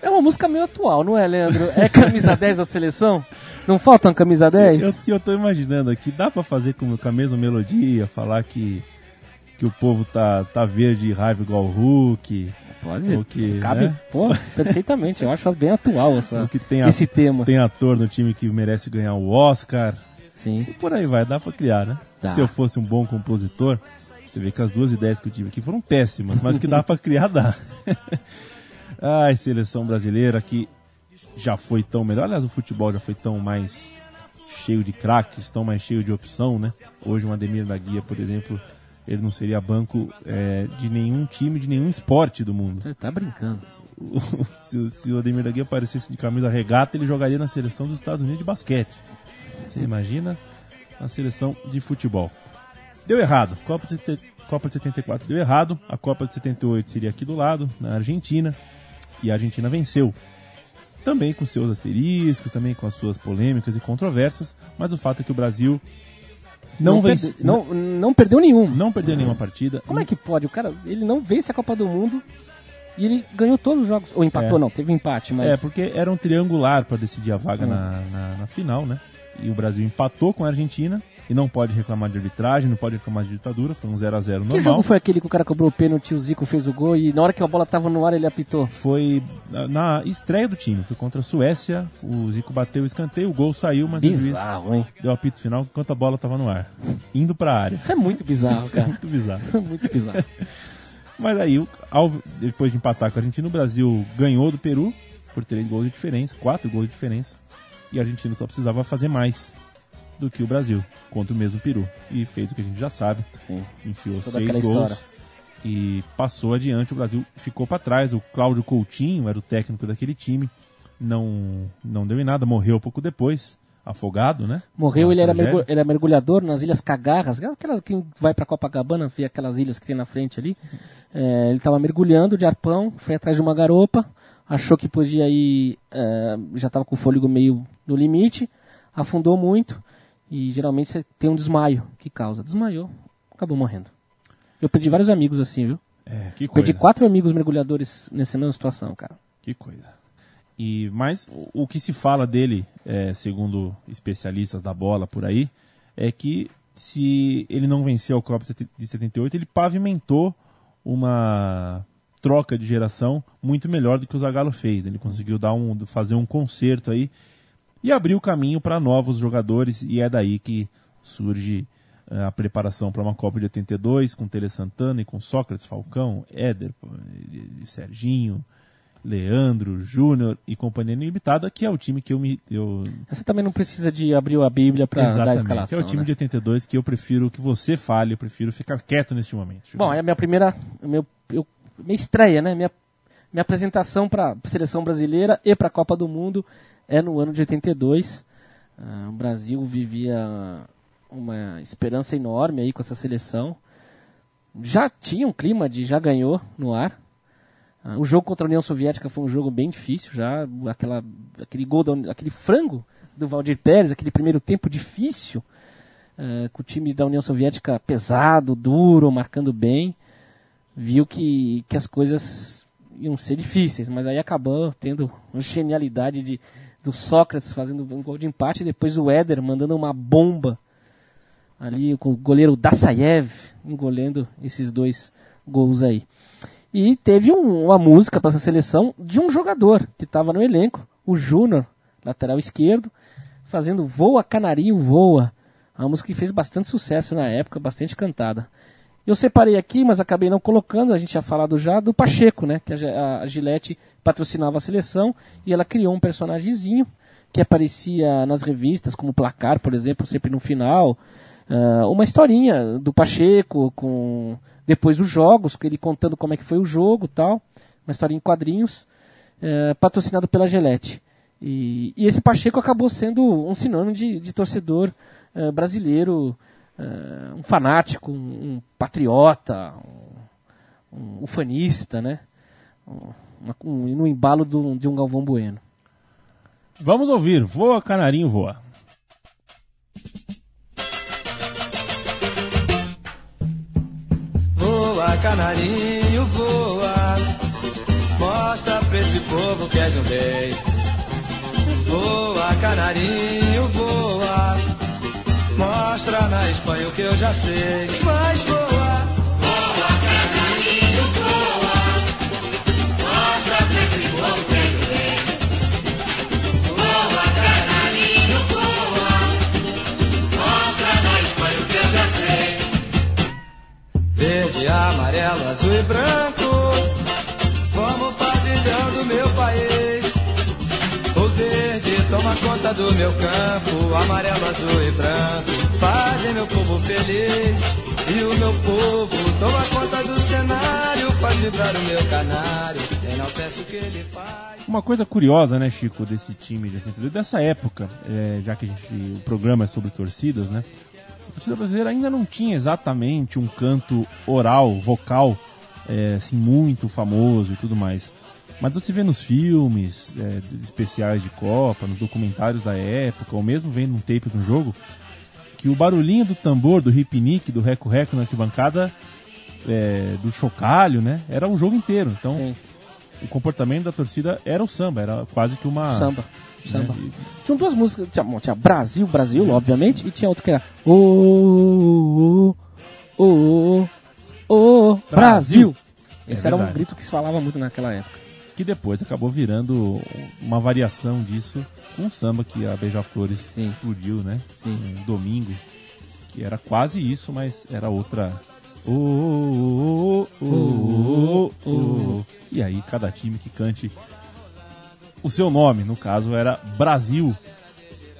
Speaker 5: É uma música meio atual, não é, Leandro? É camisa [laughs] 10 da seleção? Não falta uma camisa 10?
Speaker 4: Eu, eu tô imaginando aqui, dá pra fazer com, com a mesma melodia, falar que, que o povo tá, tá verde e raiva igual o Hulk.
Speaker 5: Pode.
Speaker 4: Ou que,
Speaker 5: Cabe,
Speaker 4: né?
Speaker 5: pô, perfeitamente. Eu acho bem atual [laughs] essa,
Speaker 4: Ou que tem, a-
Speaker 5: esse tema.
Speaker 4: tem ator no time que merece ganhar o Oscar.
Speaker 5: Sim.
Speaker 4: E por aí vai, dá pra criar, né?
Speaker 5: Dá.
Speaker 4: Se eu fosse um bom compositor, você vê que as duas ideias que eu tive aqui foram péssimas, mas o que dá pra criar, dá. [laughs] Ai, seleção brasileira que já foi tão melhor. Aliás, o futebol já foi tão mais cheio de craques, tão mais cheio de opção, né? Hoje um Ademir da Guia, por exemplo, ele não seria banco é, de nenhum time, de nenhum esporte do mundo.
Speaker 5: Você tá brincando. [laughs]
Speaker 4: se, o- se o Ademir da Guia aparecesse de camisa regata, ele jogaria na seleção dos Estados Unidos de basquete. Você imagina na seleção de futebol. Deu errado. Copa de, Copa de 74 deu errado. A Copa de 78 seria aqui do lado, na Argentina. E a Argentina venceu. Também com seus asteriscos, também com as suas polêmicas e controvérsias. Mas o fato é que o Brasil não, vence,
Speaker 5: perde- não, não perdeu nenhum.
Speaker 4: não perdeu nenhuma partida.
Speaker 5: Como é que pode? O cara, ele não vence a Copa do Mundo e ele ganhou todos os jogos. Ou empatou,
Speaker 4: É.
Speaker 5: não, teve empate, mas.
Speaker 4: É, porque era um triangular para decidir a
Speaker 5: Hum.
Speaker 4: vaga na, na, na final, né? E o Brasil empatou com a Argentina e não pode reclamar de arbitragem, não pode reclamar de ditadura, foi um 0x0 normal.
Speaker 5: Que jogo foi aquele que o cara cobrou o pênalti, o Zico fez o gol e na hora que a bola tava no ar ele apitou?
Speaker 4: Foi na, na estreia do time, foi contra a Suécia, o Zico bateu o escanteio, o gol saiu, mas o juiz
Speaker 5: Bizarro, hein?
Speaker 4: deu apito final enquanto a bola estava no ar, indo para a área.
Speaker 5: Isso é muito bizarro, [laughs] cara.
Speaker 4: Muito bizarro. [laughs]
Speaker 5: muito bizarro. [laughs]
Speaker 4: Mas aí, ao- depois de empatar com a Argentina, o Brasil ganhou do Peru por três gols de diferença, quatro gols de diferença. E a Argentina só precisava fazer mais do que o Brasil contra o mesmo Peru. E fez o que a gente já sabe.
Speaker 5: Sim.
Speaker 4: Enfiou
Speaker 5: Toda
Speaker 4: seis gols.
Speaker 5: história.
Speaker 4: E passou adiante, o Brasil ficou para trás. O Cláudio Coutinho era o técnico daquele time. Não, não deu em nada, morreu pouco depois, afogado, né?
Speaker 5: Morreu, ele era, mergu- era mergulhador nas Ilhas Cagarras, aquelas que vai pra Copacabana, vê aquelas ilhas que tem na frente ali. É, ele estava mergulhando de arpão, foi atrás de uma garopa, achou que podia ir, é, já estava com o fôlego meio no limite, afundou muito e geralmente você tem um desmaio que causa. Desmaiou, acabou morrendo. Eu perdi vários amigos assim, viu?
Speaker 4: É, que coisa.
Speaker 5: Perdi quatro amigos mergulhadores nessa mesma situação, cara.
Speaker 4: Que coisa. E, mas o, o que se fala dele, é, segundo especialistas da bola por aí, é que se ele não venceu a Copa de 78, ele pavimentou uma troca de geração muito melhor do que o Zagallo fez. Ele conseguiu dar um, fazer um conserto aí e abrir o caminho para novos jogadores e é daí que surge eh, a preparação para uma Copa de 82 com Tele Santana e com Sócrates, Falcão, Éder, pô, e- e Serginho, Leandro, Júnior e companhia ilimitada, que é o time que eu me eu
Speaker 5: Você também não precisa de abrir a Bíblia para dar a escalação.
Speaker 4: é o time
Speaker 5: né?
Speaker 4: de 82 que eu prefiro que você fale, eu prefiro ficar quieto neste momento.
Speaker 5: Bom, é a minha primeira. Meu, eu, minha estreia, né? Minha, minha apresentação para seleção brasileira e para a Copa do Mundo é no ano de 82. Ah, o Brasil vivia uma esperança enorme aí com essa seleção. Já tinha um clima de já ganhou no ar. Ah, o jogo contra a União Soviética foi um jogo bem difícil, já aquela, aquele gol, da aquele frango do Valdir Pérez, aquele primeiro tempo difícil, eh, com o time da União Soviética pesado, duro, marcando bem, viu que, que as coisas iam ser difíceis, mas aí acabou tendo uma genialidade de, do Sócrates fazendo um gol de empate, e depois o Éder mandando uma bomba ali com o goleiro Dassaev engolendo esses dois gols aí. E teve um- uma música para essa seleção de um jogador que estava no elenco, o Júnior, lateral esquerdo, fazendo Voa Canarinho Voa. Uma música que fez bastante sucesso na época, bastante cantada. Eu separei aqui, mas acabei não colocando, a gente tinha falado já, do Pacheco, né? Que a, a Gillette patrocinava a seleção e ela criou um personagemzinho que aparecia nas revistas, como Placar, por exemplo, sempre no final. Ah, uma historinha do Pacheco com depois dos jogos, ele contando como é que foi o jogo tal. Uma historinha em quadrinhos, eh, patrocinado pela Gillette. E, e esse Pacheco acabou sendo um sinônimo de, de torcedor eh, brasileiro, eh, um fanático, um, um patriota, um, um ufanista, né? Um, um- no embalo do- de um Galvão Bueno.
Speaker 4: Vamos ouvir, voa canarinho voa.
Speaker 10: Voa, canarinho, voa. Mostra pra esse povo que és um rei. Voa, canarinho, voa. Mostra na Espanha o que eu já sei. Mas voa. Voa, canarinho, voa. Mostra pra esse povo rei. Voa, canarinho, voa. Mostra na Espanha o que eu já sei. Verde, amarelo, azul e branco. Do meu campo. Amarelo, azul e branco fazem meu povo feliz. E o meu povo toma conta do cenário. Faz vibrar o meu canário. O que ele faz.
Speaker 4: Uma coisa curiosa, né, Chico, desse time de 82, dessa época, é, já que gente, o programa é sobre torcidas, né? A torcida brasileira ainda não tinha exatamente um canto oral, vocal, é, assim, muito famoso e tudo mais. Mas você vê nos filmes, é, especiais de Copa, nos documentários da época, ou mesmo vendo um tape de um jogo, que o barulhinho do tambor, do hip-nick, do reco-reco na arquibancada, é, do chocalho, né? Era o jogo inteiro. Então,
Speaker 5: Sim.
Speaker 4: o comportamento da torcida era o samba, era quase que uma.
Speaker 5: Samba. Samba.
Speaker 4: né?
Speaker 5: Tinham duas músicas, tinha, bom, tinha Brasil, Brasil, obviamente, e tinha outro que era Ô, ô, ô, ô, Brasil.
Speaker 4: É
Speaker 5: Esse era um grito que se falava muito naquela época.
Speaker 4: Que depois acabou virando uma variação disso com o samba que a Beija-Flores
Speaker 5: Sim.
Speaker 4: explodiu, né?
Speaker 5: Sim.
Speaker 4: Um domingo. Que era quase isso, mas era outra Oh, oh, oh. E aí, cada time que cante o seu nome, no caso era Brasil.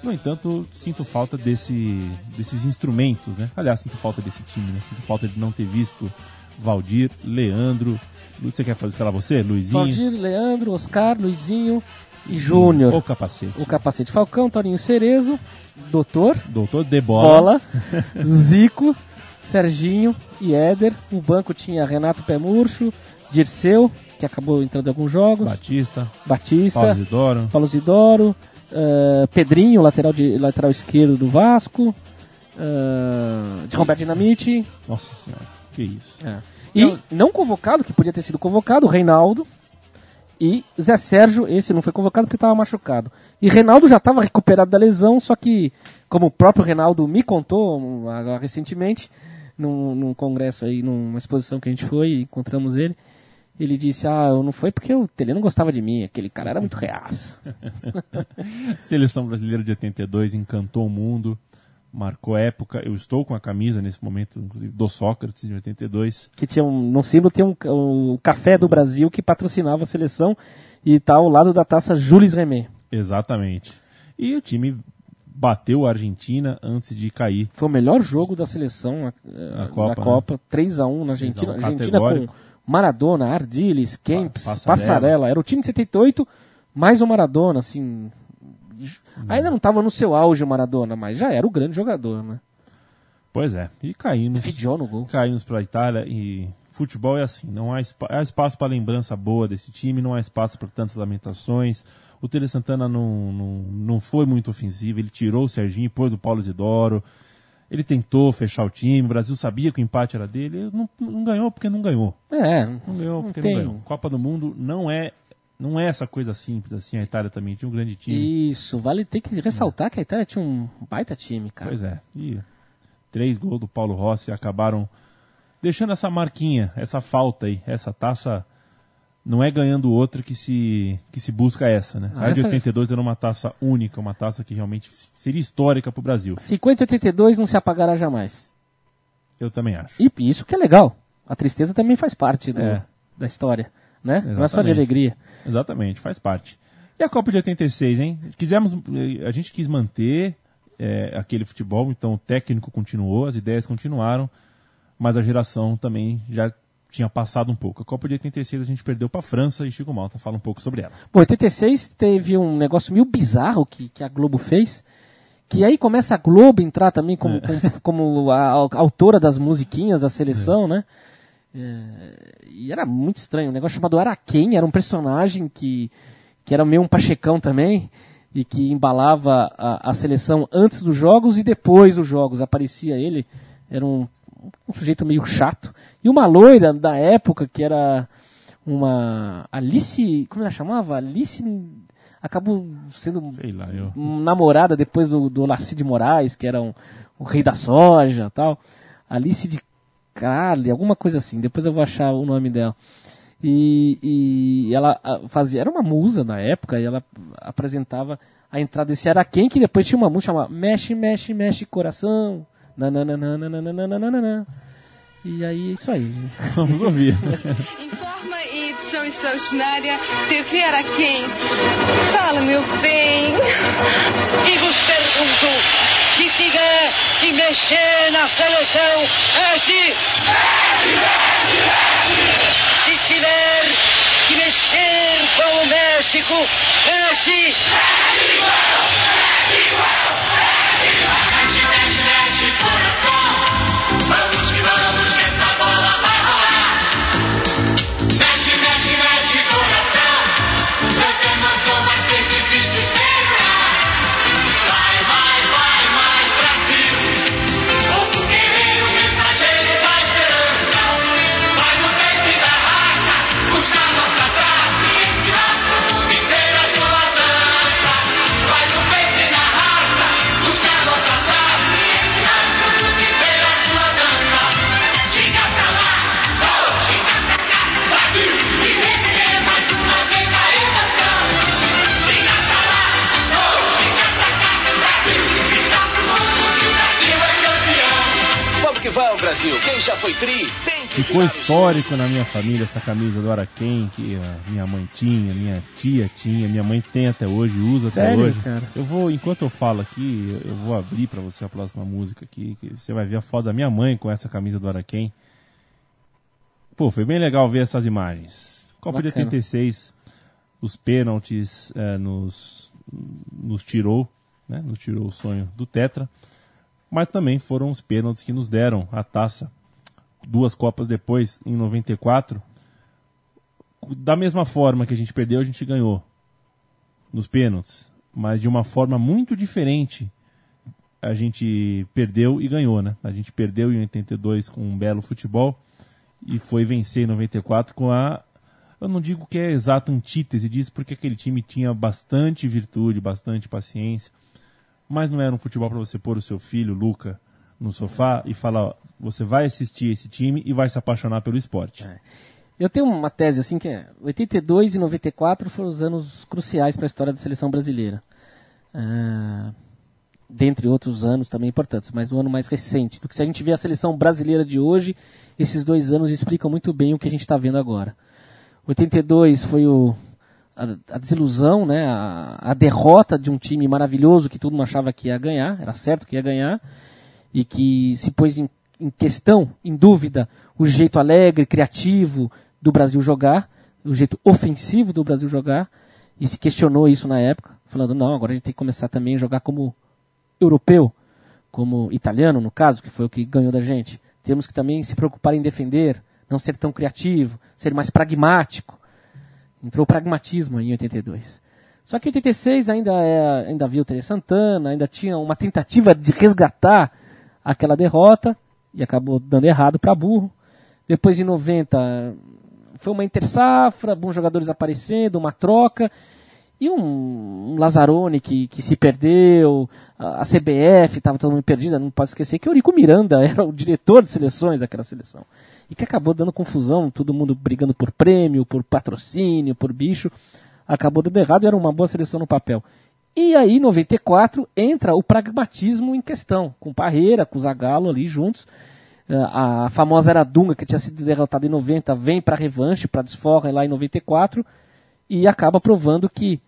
Speaker 4: No entanto, sinto falta desse, desses instrumentos, né? Aliás, sinto falta desse time, né? Sinto falta de não ter visto Valdir, Leandro. Você quer fazer falar você, Luizinho?
Speaker 5: Valdir, Leandro, Oscar, Luizinho e Júnior.
Speaker 4: O capacete.
Speaker 5: O capacete Falcão, Torinho Cerezo, Doutor,
Speaker 4: Doutor de bola.
Speaker 5: Bola, [laughs] Zico, Serginho e Éder. O banco tinha Renato Pé Murcho, Dirceu, que acabou entrando em alguns jogos,
Speaker 4: Batista,
Speaker 5: Batista,
Speaker 4: Paulo Isidoro.
Speaker 5: Paulo Zidoro, eh, Pedrinho, lateral, de, lateral esquerdo do Vasco, eh, de Roberto Dinamite.
Speaker 4: Nossa senhora, que isso.
Speaker 5: É. E não convocado, que podia ter sido convocado, Reinaldo e Zé Sérgio, esse não foi convocado porque estava machucado. E Reinaldo já estava recuperado da lesão, só que, como o próprio Reinaldo me contou agora recentemente, num, num congresso aí, numa exposição que a gente foi, e encontramos ele, ele disse, ah, eu não foi porque o Tele não gostava de mim, aquele cara era muito reaço. [laughs]
Speaker 4: Seleção brasileira de 82 encantou o mundo, marcou época. Eu estou com a camisa nesse momento, inclusive, do Sócrates de 82.
Speaker 5: que tinha um, no símbolo tinha um, o Café do Brasil que patrocinava a seleção e tá ao lado da taça Jules Remé.
Speaker 4: Exatamente. E o time bateu a Argentina antes de cair.
Speaker 5: Foi o melhor jogo da seleção eh,
Speaker 4: Na
Speaker 5: na
Speaker 4: Copa,
Speaker 5: Copa,
Speaker 4: né?
Speaker 5: 3x1 na Argentina.
Speaker 4: 3 a 1
Speaker 5: Argentina com. Maradona, Ardiles, Kempis,
Speaker 4: Pa-
Speaker 5: Passarella.
Speaker 4: Passarella.
Speaker 5: Era o time de 78 mais o Maradona, assim. Ainda não estava no seu auge o Maradona, mas já era o grande jogador, né?
Speaker 4: Pois é. E caímos.
Speaker 5: Fidiou no gol.
Speaker 4: Caímos para a Itália e futebol é assim, não há, espa há espaço para lembrança boa desse time, não há espaço para tantas lamentações. O Tele Santana não, não, não foi muito ofensivo, ele tirou o Serginho, pôs o Paulo Isidoro, ele tentou fechar o time, o Brasil sabia que o empate era dele, ele não, não ganhou porque não ganhou.
Speaker 5: É,
Speaker 4: Não ganhou porque
Speaker 5: tem.
Speaker 4: não ganhou. Copa do Mundo não é, não é essa coisa simples assim, a Itália também tinha um grande time.
Speaker 5: Isso, vale ter que ressaltar que a Itália tinha um baita time, cara.
Speaker 4: Pois é. E três gols do Paulo Rossi acabaram deixando essa marquinha, essa falta aí, essa taça. Não é ganhando outra que se, que se busca essa, né?
Speaker 5: Ah,
Speaker 4: a de
Speaker 5: essa-
Speaker 4: 82 era uma taça única, uma taça que realmente seria histórica pro Brasil.
Speaker 5: 50 e 82 não se apagará jamais.
Speaker 4: Eu também acho.
Speaker 5: E isso que é legal. A tristeza também faz parte do-
Speaker 4: É.
Speaker 5: da história, né? Não é só de
Speaker 4: Exatamente.
Speaker 5: alegria.
Speaker 4: Exatamente, faz parte. E a Copa de 86, hein? Quisemos, eh, a gente quis manter eh, aquele futebol, então o técnico continuou, as ideias continuaram, mas a geração também já tinha passado um pouco. A Copa de 86 a gente perdeu para a França e Chico Malta fala um pouco sobre ela.
Speaker 5: Bom, 86 teve um negócio meio bizarro que, que a Globo fez. Que aí começa a Globo entrar também como, como, como a, a autora das musiquinhas da seleção, né? É, e era muito estranho. Um negócio chamado Araquém, era um personagem que, que era meio um pachecão também. E que embalava a, a seleção antes dos jogos e depois dos jogos. Aparecia ele. Era um, um sujeito meio chato. E uma loira da época que era uma Alice, como ela chamava? Alice acabou sendo
Speaker 4: lá, eu.
Speaker 5: namorada depois do, do Laci de Moraes, que era um, o rei da soja tal. Alice de Crale, alguma coisa assim. Depois eu vou achar o nome dela. E, e ela ah, fazia, era uma musa na época, e ela apresentava a entrada desse Araquém, que depois tinha uma música chamada Mexe, Mexe, Mexe Coração. Nananana. E aí é isso aí. [laughs]
Speaker 4: Vamos ouvir.
Speaker 11: Informa em edição extraordinária TV Araquém. Fala, meu bem.
Speaker 12: E vos pergunto, se tiver que mexer na seleção, mexe! Se tiver que mexer com o México, mexe!
Speaker 3: Mexe, Brasil.
Speaker 13: Quem já foi tri, tem que
Speaker 4: Ficou histórico na minha família essa camisa do Araquém, que a minha mãe tinha, minha tia tinha, minha mãe tem até hoje, usa até
Speaker 5: Sério,
Speaker 4: hoje.
Speaker 5: cara?
Speaker 4: Eu vou, enquanto eu falo aqui, eu vou abrir pra você a próxima música aqui, que você vai ver a foto da minha mãe com essa camisa do Araquém. Pô, foi bem legal ver essas imagens. Copa de
Speaker 5: Bacana.
Speaker 4: 86, os pênaltis eh, nos, nos tirou, né? Nos tirou o sonho do Tetra. Mas também foram os pênaltis que nos deram a taça duas Copas depois, em 94. Da mesma forma que a gente perdeu, a gente ganhou nos pênaltis. Mas de uma forma muito diferente, a gente perdeu e ganhou, né? A gente perdeu em 82 com um belo futebol e foi vencer em 94 com a. Eu não digo que é exata antítese disso, porque aquele time tinha bastante virtude, bastante paciência, mas não era um futebol para você pôr o seu filho, Luca, no sofá e falar: ó, você vai assistir esse time e vai se apaixonar pelo esporte.
Speaker 5: Eu tenho uma tese assim que é 82 e 94 foram os anos cruciais para a história da seleção brasileira. Ah, dentre outros anos também importantes, mas o ano mais recente. Do que se a gente vê a seleção brasileira de hoje, esses dois anos explicam muito bem o que a gente está vendo agora. 82 foi o, a, desilusão, né, a, a derrota de um time maravilhoso que todo mundo achava que ia ganhar, era certo que ia ganhar, e que se pôs em, em questão, em dúvida, o jeito alegre, criativo do Brasil jogar, o jeito ofensivo do Brasil jogar, e se questionou isso na época, falando, não, agora a gente tem que começar também a jogar como europeu, como italiano, no caso, que foi o que ganhou da gente. Temos que também se preocupar em defender, não ser tão criativo, ser mais pragmático. Entrou o pragmatismo em 82. Só que em 86 ainda, é, ainda havia o Tere Santana, ainda tinha uma tentativa de resgatar aquela derrota e acabou dando errado para burro. Depois em 90 foi uma intersafra, bons jogadores aparecendo, uma troca e um, um Lazzaroni que, que se perdeu, a, CBF estava todo mundo perdida, não pode esquecer que o Eurico Miranda [laughs] era o diretor de seleções daquela seleção. E que acabou dando confusão, todo mundo brigando por prêmio, por patrocínio, por bicho. Acabou dando errado e era uma boa seleção no papel. E aí, em 94, entra o pragmatismo em questão, com Parreira, com Zagallo ali juntos. Eh, A famosa era Dunga, que tinha sido derrotada em 90, vem para revanche, para desforra lá em 94, e acaba provando que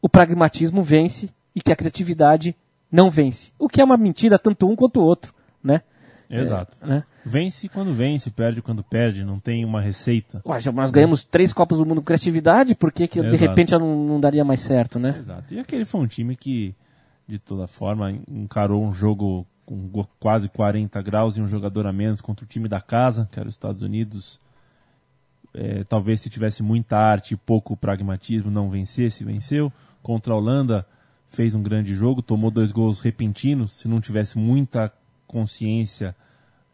Speaker 5: o pragmatismo vence e que a criatividade não vence. O que é uma mentira tanto um quanto o outro, né?
Speaker 4: Exato.
Speaker 5: É, né?
Speaker 4: Vence quando vence, perde quando perde, não tem uma receita.
Speaker 5: Ué, nós ganhamos três Copas do Mundo com criatividade, por que, que de repente não, não daria mais certo, né?
Speaker 4: Exato. E aquele foi um time que, de toda forma, encarou um jogo com quase 40 graus e um jogador a menos contra o time da casa, que era os Estados Unidos. É, talvez se tivesse muita arte e pouco pragmatismo, não vencesse, venceu. Contra a Holanda, fez um grande jogo, tomou dois gols repentinos. Se não tivesse muita consciência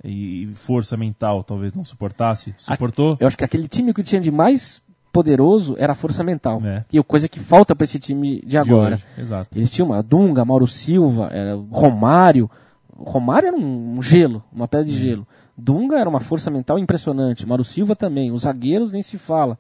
Speaker 4: e força mental, talvez não suportasse. Suportou?
Speaker 5: Eu acho que aquele time que tinha de mais poderoso era a força mental.
Speaker 4: É.
Speaker 5: E a coisa que falta para esse time de agora.
Speaker 4: hoje, exato.
Speaker 5: Eles tinham uma Dunga, Mauro Silva, o Romário. Romário era um, gelo, uma pedra
Speaker 4: Uhum.
Speaker 5: de gelo. Dunga era uma força mental impressionante. Mauro Silva também. Os zagueiros nem se fala.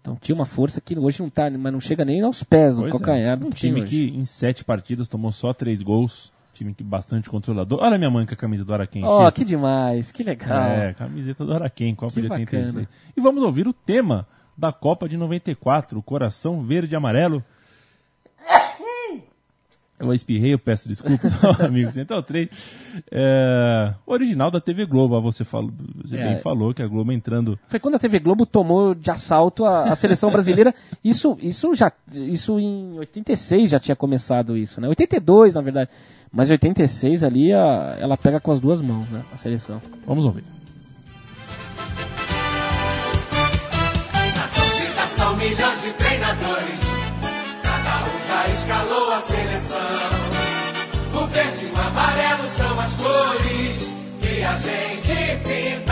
Speaker 5: Então tinha uma força que hoje não tá, mas não chega nem aos pés no
Speaker 4: Pois é.
Speaker 5: calcanhar. do
Speaker 4: Um time
Speaker 5: hoje.
Speaker 4: que em sete partidas tomou só três gols. Time bastante controlador. Olha minha mãe com a camisa do Araquém.
Speaker 5: Ó,
Speaker 4: Chico.
Speaker 5: que demais, que legal.
Speaker 4: É, camiseta do Araquém, Copa
Speaker 5: Que
Speaker 4: de
Speaker 5: bacana.
Speaker 4: 86. E vamos ouvir o tema da Copa de 94, o Coração Verde e Amarelo. Eu espirrei, eu peço desculpas, [laughs] amigo Central 3. É, original da TV Globo, você, falou, você
Speaker 5: É.
Speaker 4: bem falou que a Globo entrando
Speaker 5: Foi quando a TV Globo tomou de assalto a, a seleção brasileira. [laughs] Isso, isso já, isso em 86 já tinha começado isso, né? 82 na verdade, mas em 86 ali a- ela pega com as duas mãos, né? A seleção.
Speaker 4: Vamos ouvir.
Speaker 3: Na torcida são milhões de treinadores, cada um já escalou a seleção. O verde e o amarelo são as cores que a gente pinta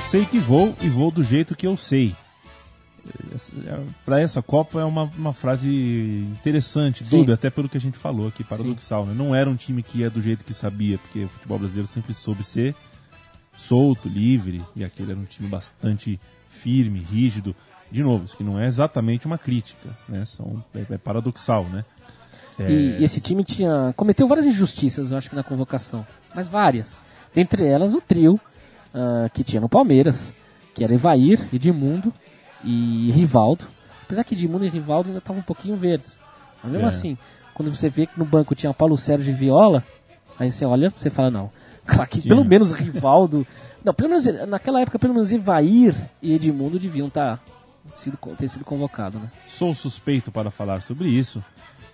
Speaker 3: sei que vou
Speaker 4: e vou do jeito que eu sei. Para essa Copa é uma, uma frase interessante,
Speaker 5: Sim.
Speaker 4: Duda, até pelo que a gente falou aqui, paradoxal. Né? Não era um time que ia do jeito que sabia, porque o futebol brasileiro sempre soube ser solto, livre, e aquele era um time bastante firme, rígido. De novo, isso que não é exatamente uma crítica, né? São, é, é paradoxal, né? É,
Speaker 5: E, e esse time tinha cometeu várias injustiças, eu acho na convocação, mas várias. Dentre elas o trio ah, que tinha no Palmeiras, que era Evair, Edmundo e Rivaldo. Apesar que Edmundo e Rivaldo ainda estavam um pouquinho verdes. Mas mesmo
Speaker 4: É.
Speaker 5: assim, quando você vê que no banco tinha Paulo Sérgio e Viola, aí você olha, você fala não. [laughs] Claro que pelo menos Rivaldo, não, pelo menos naquela época pelo menos Evair e Edmundo deviam estar sido, ter sido convocados, né?
Speaker 4: Sou suspeito para falar sobre isso.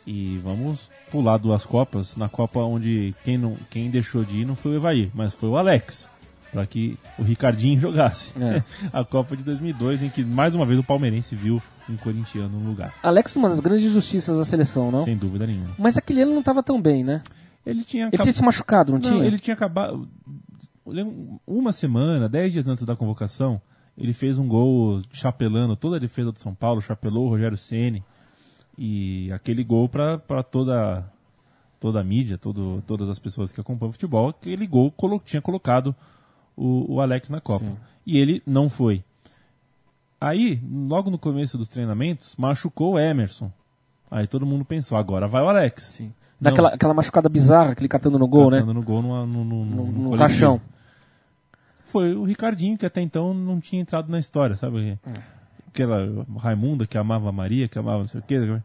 Speaker 4: E vamos pular duas Copas. Na Copa onde quem, não, quem deixou de ir não foi o Evair, mas foi o Alex. Para que o Ricardinho jogasse.
Speaker 5: É. [laughs]
Speaker 4: A Copa de 2002, em que mais uma vez o palmeirense viu um corintiano no lugar.
Speaker 5: Alex uma das grandes injustiças da seleção, não?
Speaker 4: Sem dúvida nenhuma.
Speaker 5: Mas aquele ano não estava tão bem, né?
Speaker 4: Ele tinha,
Speaker 5: Ele tinha se machucado, não,
Speaker 4: Não,
Speaker 5: tinha?
Speaker 4: ele tinha acabado. Uma semana, dez dias antes da convocação, ele fez um gol chapelando toda a defesa do São Paulo, chapelou o Rogério Ceni E aquele gol para toda, toda a mídia, todo, todas as pessoas que acompanham o futebol, aquele gol colo tinha colocado o, o Alex na Copa.
Speaker 5: Sim.
Speaker 4: E ele não foi. Aí, logo no começo dos treinamentos, machucou o Emerson. Aí todo mundo pensou, agora vai o Alex.
Speaker 5: Sim. Daquela aquela machucada bizarra, aquele catando no gol,
Speaker 4: Catando
Speaker 5: né?
Speaker 4: no gol numa- no, no,
Speaker 5: No,
Speaker 4: no
Speaker 5: no rachão.
Speaker 4: Foi o Ricardinho, que até então não tinha entrado na história, sabe? Aquela Raimunda que amava a Maria, que amava não sei o quê.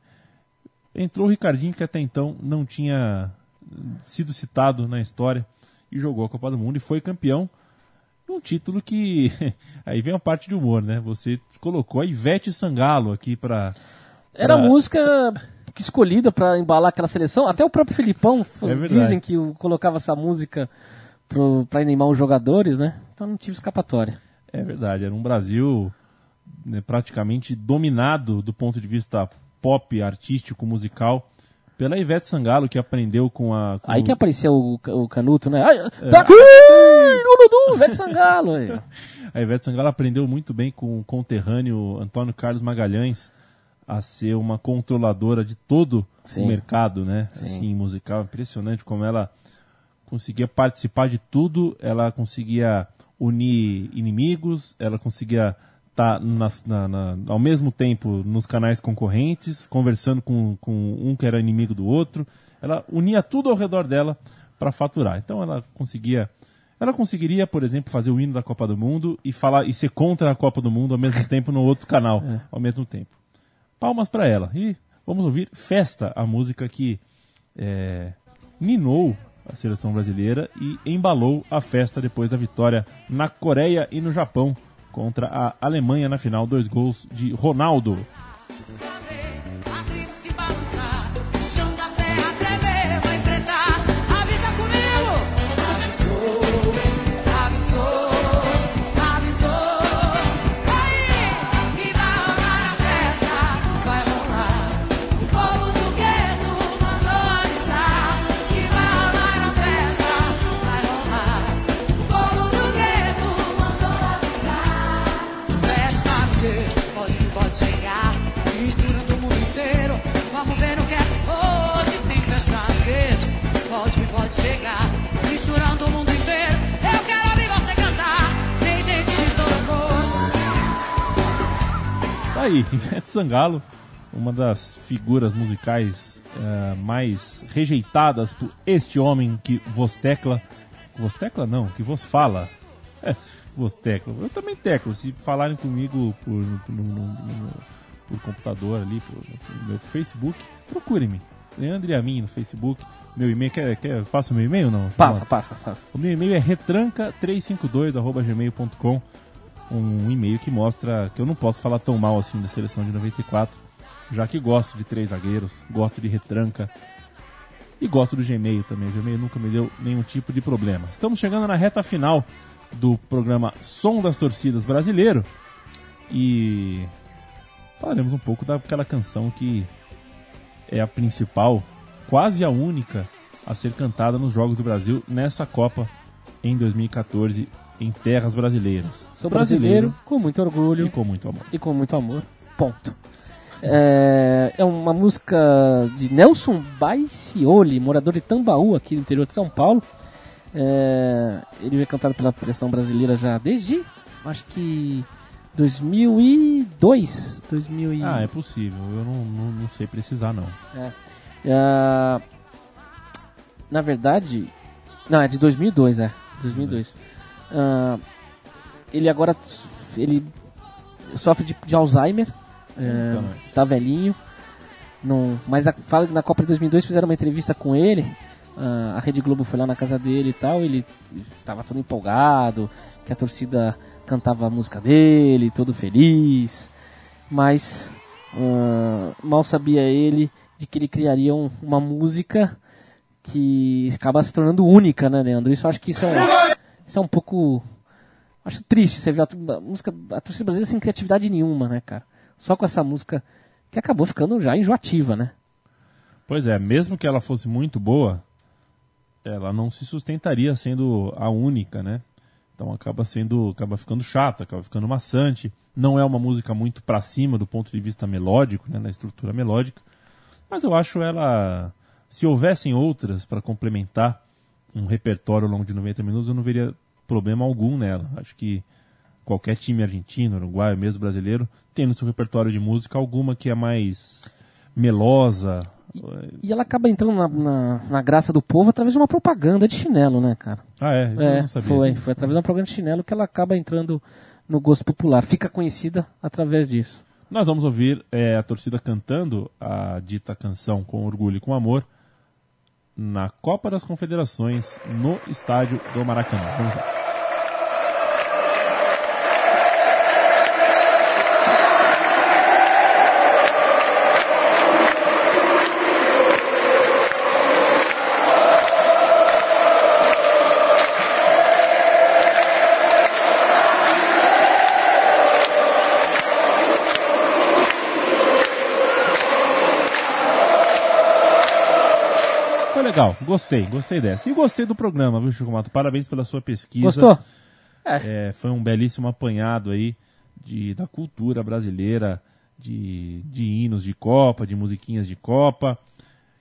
Speaker 4: Entrou o Ricardinho, que até então não tinha sido citado na história, e jogou a Copa do Mundo e foi campeão. Um título que. [laughs] Aí vem a parte de humor, né? Você colocou a Ivete Sangalo aqui pra.
Speaker 5: Era a
Speaker 4: pra-
Speaker 5: música escolhida pra embalar aquela seleção. Até o próprio Filipão
Speaker 4: É
Speaker 5: dizem que colocava essa música pro, pra animar os jogadores, né? Então não tive escapatória.
Speaker 4: É verdade, era um Brasil né, praticamente dominado do ponto de vista pop, artístico, musical, pela Ivete Sangalo, que aprendeu com a. com
Speaker 5: Aí que apareceu o, o Canuto, né? Ai,
Speaker 4: É.
Speaker 5: Tá! Dudu, Vete Sangalo! aí. [laughs]
Speaker 4: A Ivete Sangalo aprendeu muito bem com o conterrâneo Antônio Carlos Magalhães a ser uma controladora de todo
Speaker 5: Sim.
Speaker 4: o mercado, né?
Speaker 5: Sim.
Speaker 4: Assim, musical. Impressionante como ela conseguia participar de tudo, ela conseguia unir inimigos, ela conseguia estar ao mesmo tempo nos canais concorrentes, conversando com, com um que era inimigo do outro. Ela unia tudo ao redor dela para faturar. Então ela conseguia ela conseguiria, por exemplo, fazer o hino da Copa do Mundo e falar e ser contra a Copa do Mundo ao mesmo [laughs] tempo no outro canal, ao mesmo tempo. Palmas para ela. E vamos ouvir Festa, a música que é, ninou a seleção brasileira e embalou a festa depois da vitória na Coreia e no Japão contra a Alemanha na final, dois gols de Ronaldo. Tá aí, [laughs] Ivete Sangalo, uma das figuras musicais eh, mais rejeitadas por este homem que vos tecla. Vos tecla não, que vos fala. É, [laughs] vos tecla. Eu também teclo. Se falarem comigo por, no- no- no- por computador ali, por, no meu Facebook, procurem-me. Leandro e a mim no Facebook. Meu e-mail, quer, quer, passa o meu e-mail ou não?
Speaker 5: Passa, passa, passa.
Speaker 4: O meu e-mail é retranca352.gmail.com Um e-mail que mostra que eu não posso falar tão mal assim da seleção de 94, já que gosto de três zagueiros, gosto de retranca e gosto do Gmail também. O Gmail nunca me deu nenhum tipo de problema. Estamos chegando na reta final do programa Som das Torcidas Brasileiro e falaremos um pouco daquela canção que é a principal, quase a única a ser cantada nos Jogos do Brasil nessa Copa em 2014, em terras brasileiras.
Speaker 5: Sou brasileiro, com muito orgulho
Speaker 4: e com muito amor.
Speaker 5: e com muito amor. Ponto. É, é uma música de Nelson Baicioli, morador de Tambaú, aqui no interior de São Paulo. É, ele é cantado pela pressão brasileira já desde, acho que 2002. 2000 e...
Speaker 4: Ah, é possível. Eu não, não, não sei precisar, não.
Speaker 5: É. É, na verdade, não, é de 2002, é. 2002. Ah, ele agora ele sofre de, de Alzheimer, é,
Speaker 4: Então,
Speaker 5: tá velhinho. Não, mas a, fala que na Copa de 2002 fizeram uma entrevista com ele. ah, a Rede Globo foi lá na casa dele e tal. Ele tava todo empolgado, que a torcida cantava a música dele, todo feliz. Mas ah, mal sabia ele de que ele criaria um- uma música que acaba se tornando única, né, Leandro? Isso eu acho que isso é, isso é um pouco. Acho triste você ver a, música, a torcida brasileira sem criatividade nenhuma, né, cara? Só com essa música que acabou ficando já enjoativa, né?
Speaker 4: Pois é, mesmo que ela fosse muito boa, ela não se sustentaria sendo a única, né? Então acaba sendo, acaba ficando chata, acaba ficando maçante. Não é uma música muito pra cima do ponto de vista melódico, né, na estrutura melódica. Mas eu acho ela, se houvessem outras para complementar um repertório ao longo de 90 minutos, eu não veria problema algum nela. Acho que qualquer time argentino, uruguaio, mesmo brasileiro, tem no seu repertório de música alguma que é mais melosa,
Speaker 5: E ela acaba entrando na, na, na graça do povo através de uma propaganda de chinelo, né, cara?
Speaker 4: Ah, é? Eu
Speaker 5: É,
Speaker 4: não sabia.
Speaker 5: foi, foi através de uma propaganda de chinelo que ela acaba entrando no gosto popular. Fica conhecida através disso.
Speaker 4: Nós vamos ouvir é, a torcida cantando a dita canção com orgulho e com amor na Copa das Confederações no estádio do Maracanã. Vamos lá. Legal, gostei, gostei dessa. E gostei do programa, viu, Chico Mato? Parabéns pela sua pesquisa.
Speaker 5: Gostou?
Speaker 4: É, foi um belíssimo apanhado aí de, da cultura brasileira, de, de hinos de Copa, de musiquinhas de Copa,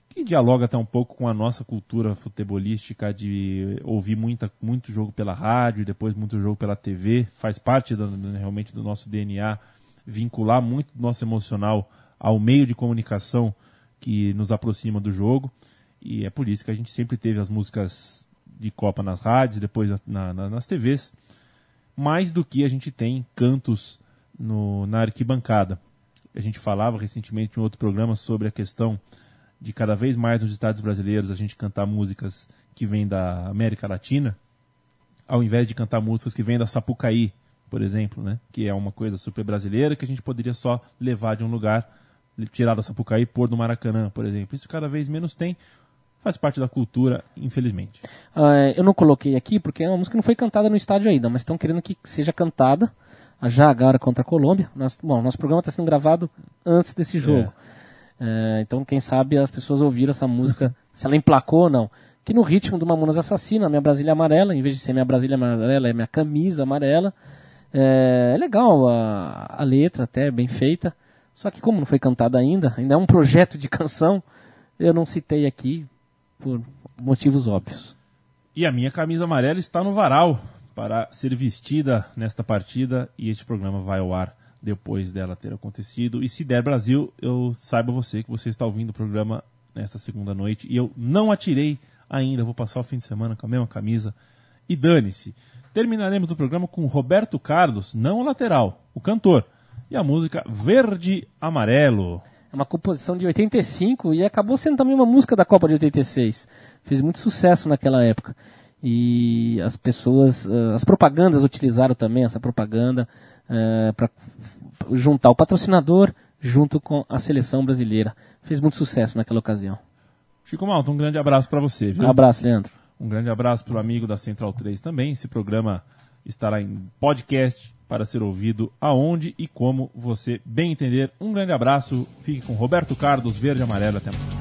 Speaker 4: que dialoga até um pouco com a nossa cultura futebolística de ouvir muita, muito jogo pela rádio e depois muito jogo pela TV. Faz parte do- do- realmente do nosso DNA vincular muito do nosso emocional ao meio de comunicação que nos aproxima do jogo. E é por isso que a gente sempre teve as músicas de Copa nas rádios, depois na- na- nas TVs, mais do que a gente tem cantos no- na arquibancada. A gente falava recentemente em outro programa sobre a questão de cada vez mais nos estados brasileiros a gente cantar músicas que vêm da América Latina, ao invés de cantar músicas que vêm da Sapucaí, por exemplo, né? que é uma coisa super brasileira que a gente poderia só levar de um lugar, tirar da Sapucaí e pôr no Maracanã, por exemplo. Isso cada vez menos tem, faz parte da cultura, infelizmente.
Speaker 5: Ah, eu não coloquei aqui porque é uma música que não foi cantada no estádio ainda, mas estão querendo que seja cantada já agora contra a Colômbia. Nós, bom, nosso programa está sendo gravado antes desse jogo. É, então, quem sabe as pessoas ouviram essa música, [laughs] se ela emplacou ou não. Que no ritmo do Mamonas Assassina, minha Brasília Amarela, em vez de ser minha Brasília Amarela, é minha camisa amarela. É, é legal a, a letra, até bem feita. Só que como não foi cantada ainda, ainda é um projeto de canção, eu não citei aqui por motivos óbvios.
Speaker 4: E a minha camisa amarela está no varal para ser vestida nesta partida e este programa vai ao ar depois dela ter acontecido. E se der Brasil, eu saiba você que você está ouvindo o programa nesta segunda noite e eu não atirei ainda, vou passar o fim de semana com a mesma camisa e dane-se. Terminaremos o programa com Roberto Carlos, não o lateral, o cantor, e a música Verde Amarelo.
Speaker 5: É uma composição de 85 e acabou sendo também uma música da Copa de 86. Fez muito sucesso naquela época. E as pessoas, eh, as propagandas utilizaram também essa propaganda para juntar o patrocinador junto com a seleção brasileira. Fez muito sucesso naquela ocasião.
Speaker 4: Chico Malta, um grande abraço para você, viu?
Speaker 5: Um abraço, Leandro.
Speaker 4: Um grande abraço para o amigo da Central 3 também. Esse programa estará em podcast para ser ouvido aonde e como você bem entender. Um grande abraço. Fique com Roberto Carlos, Verde Amarelo. Até mais.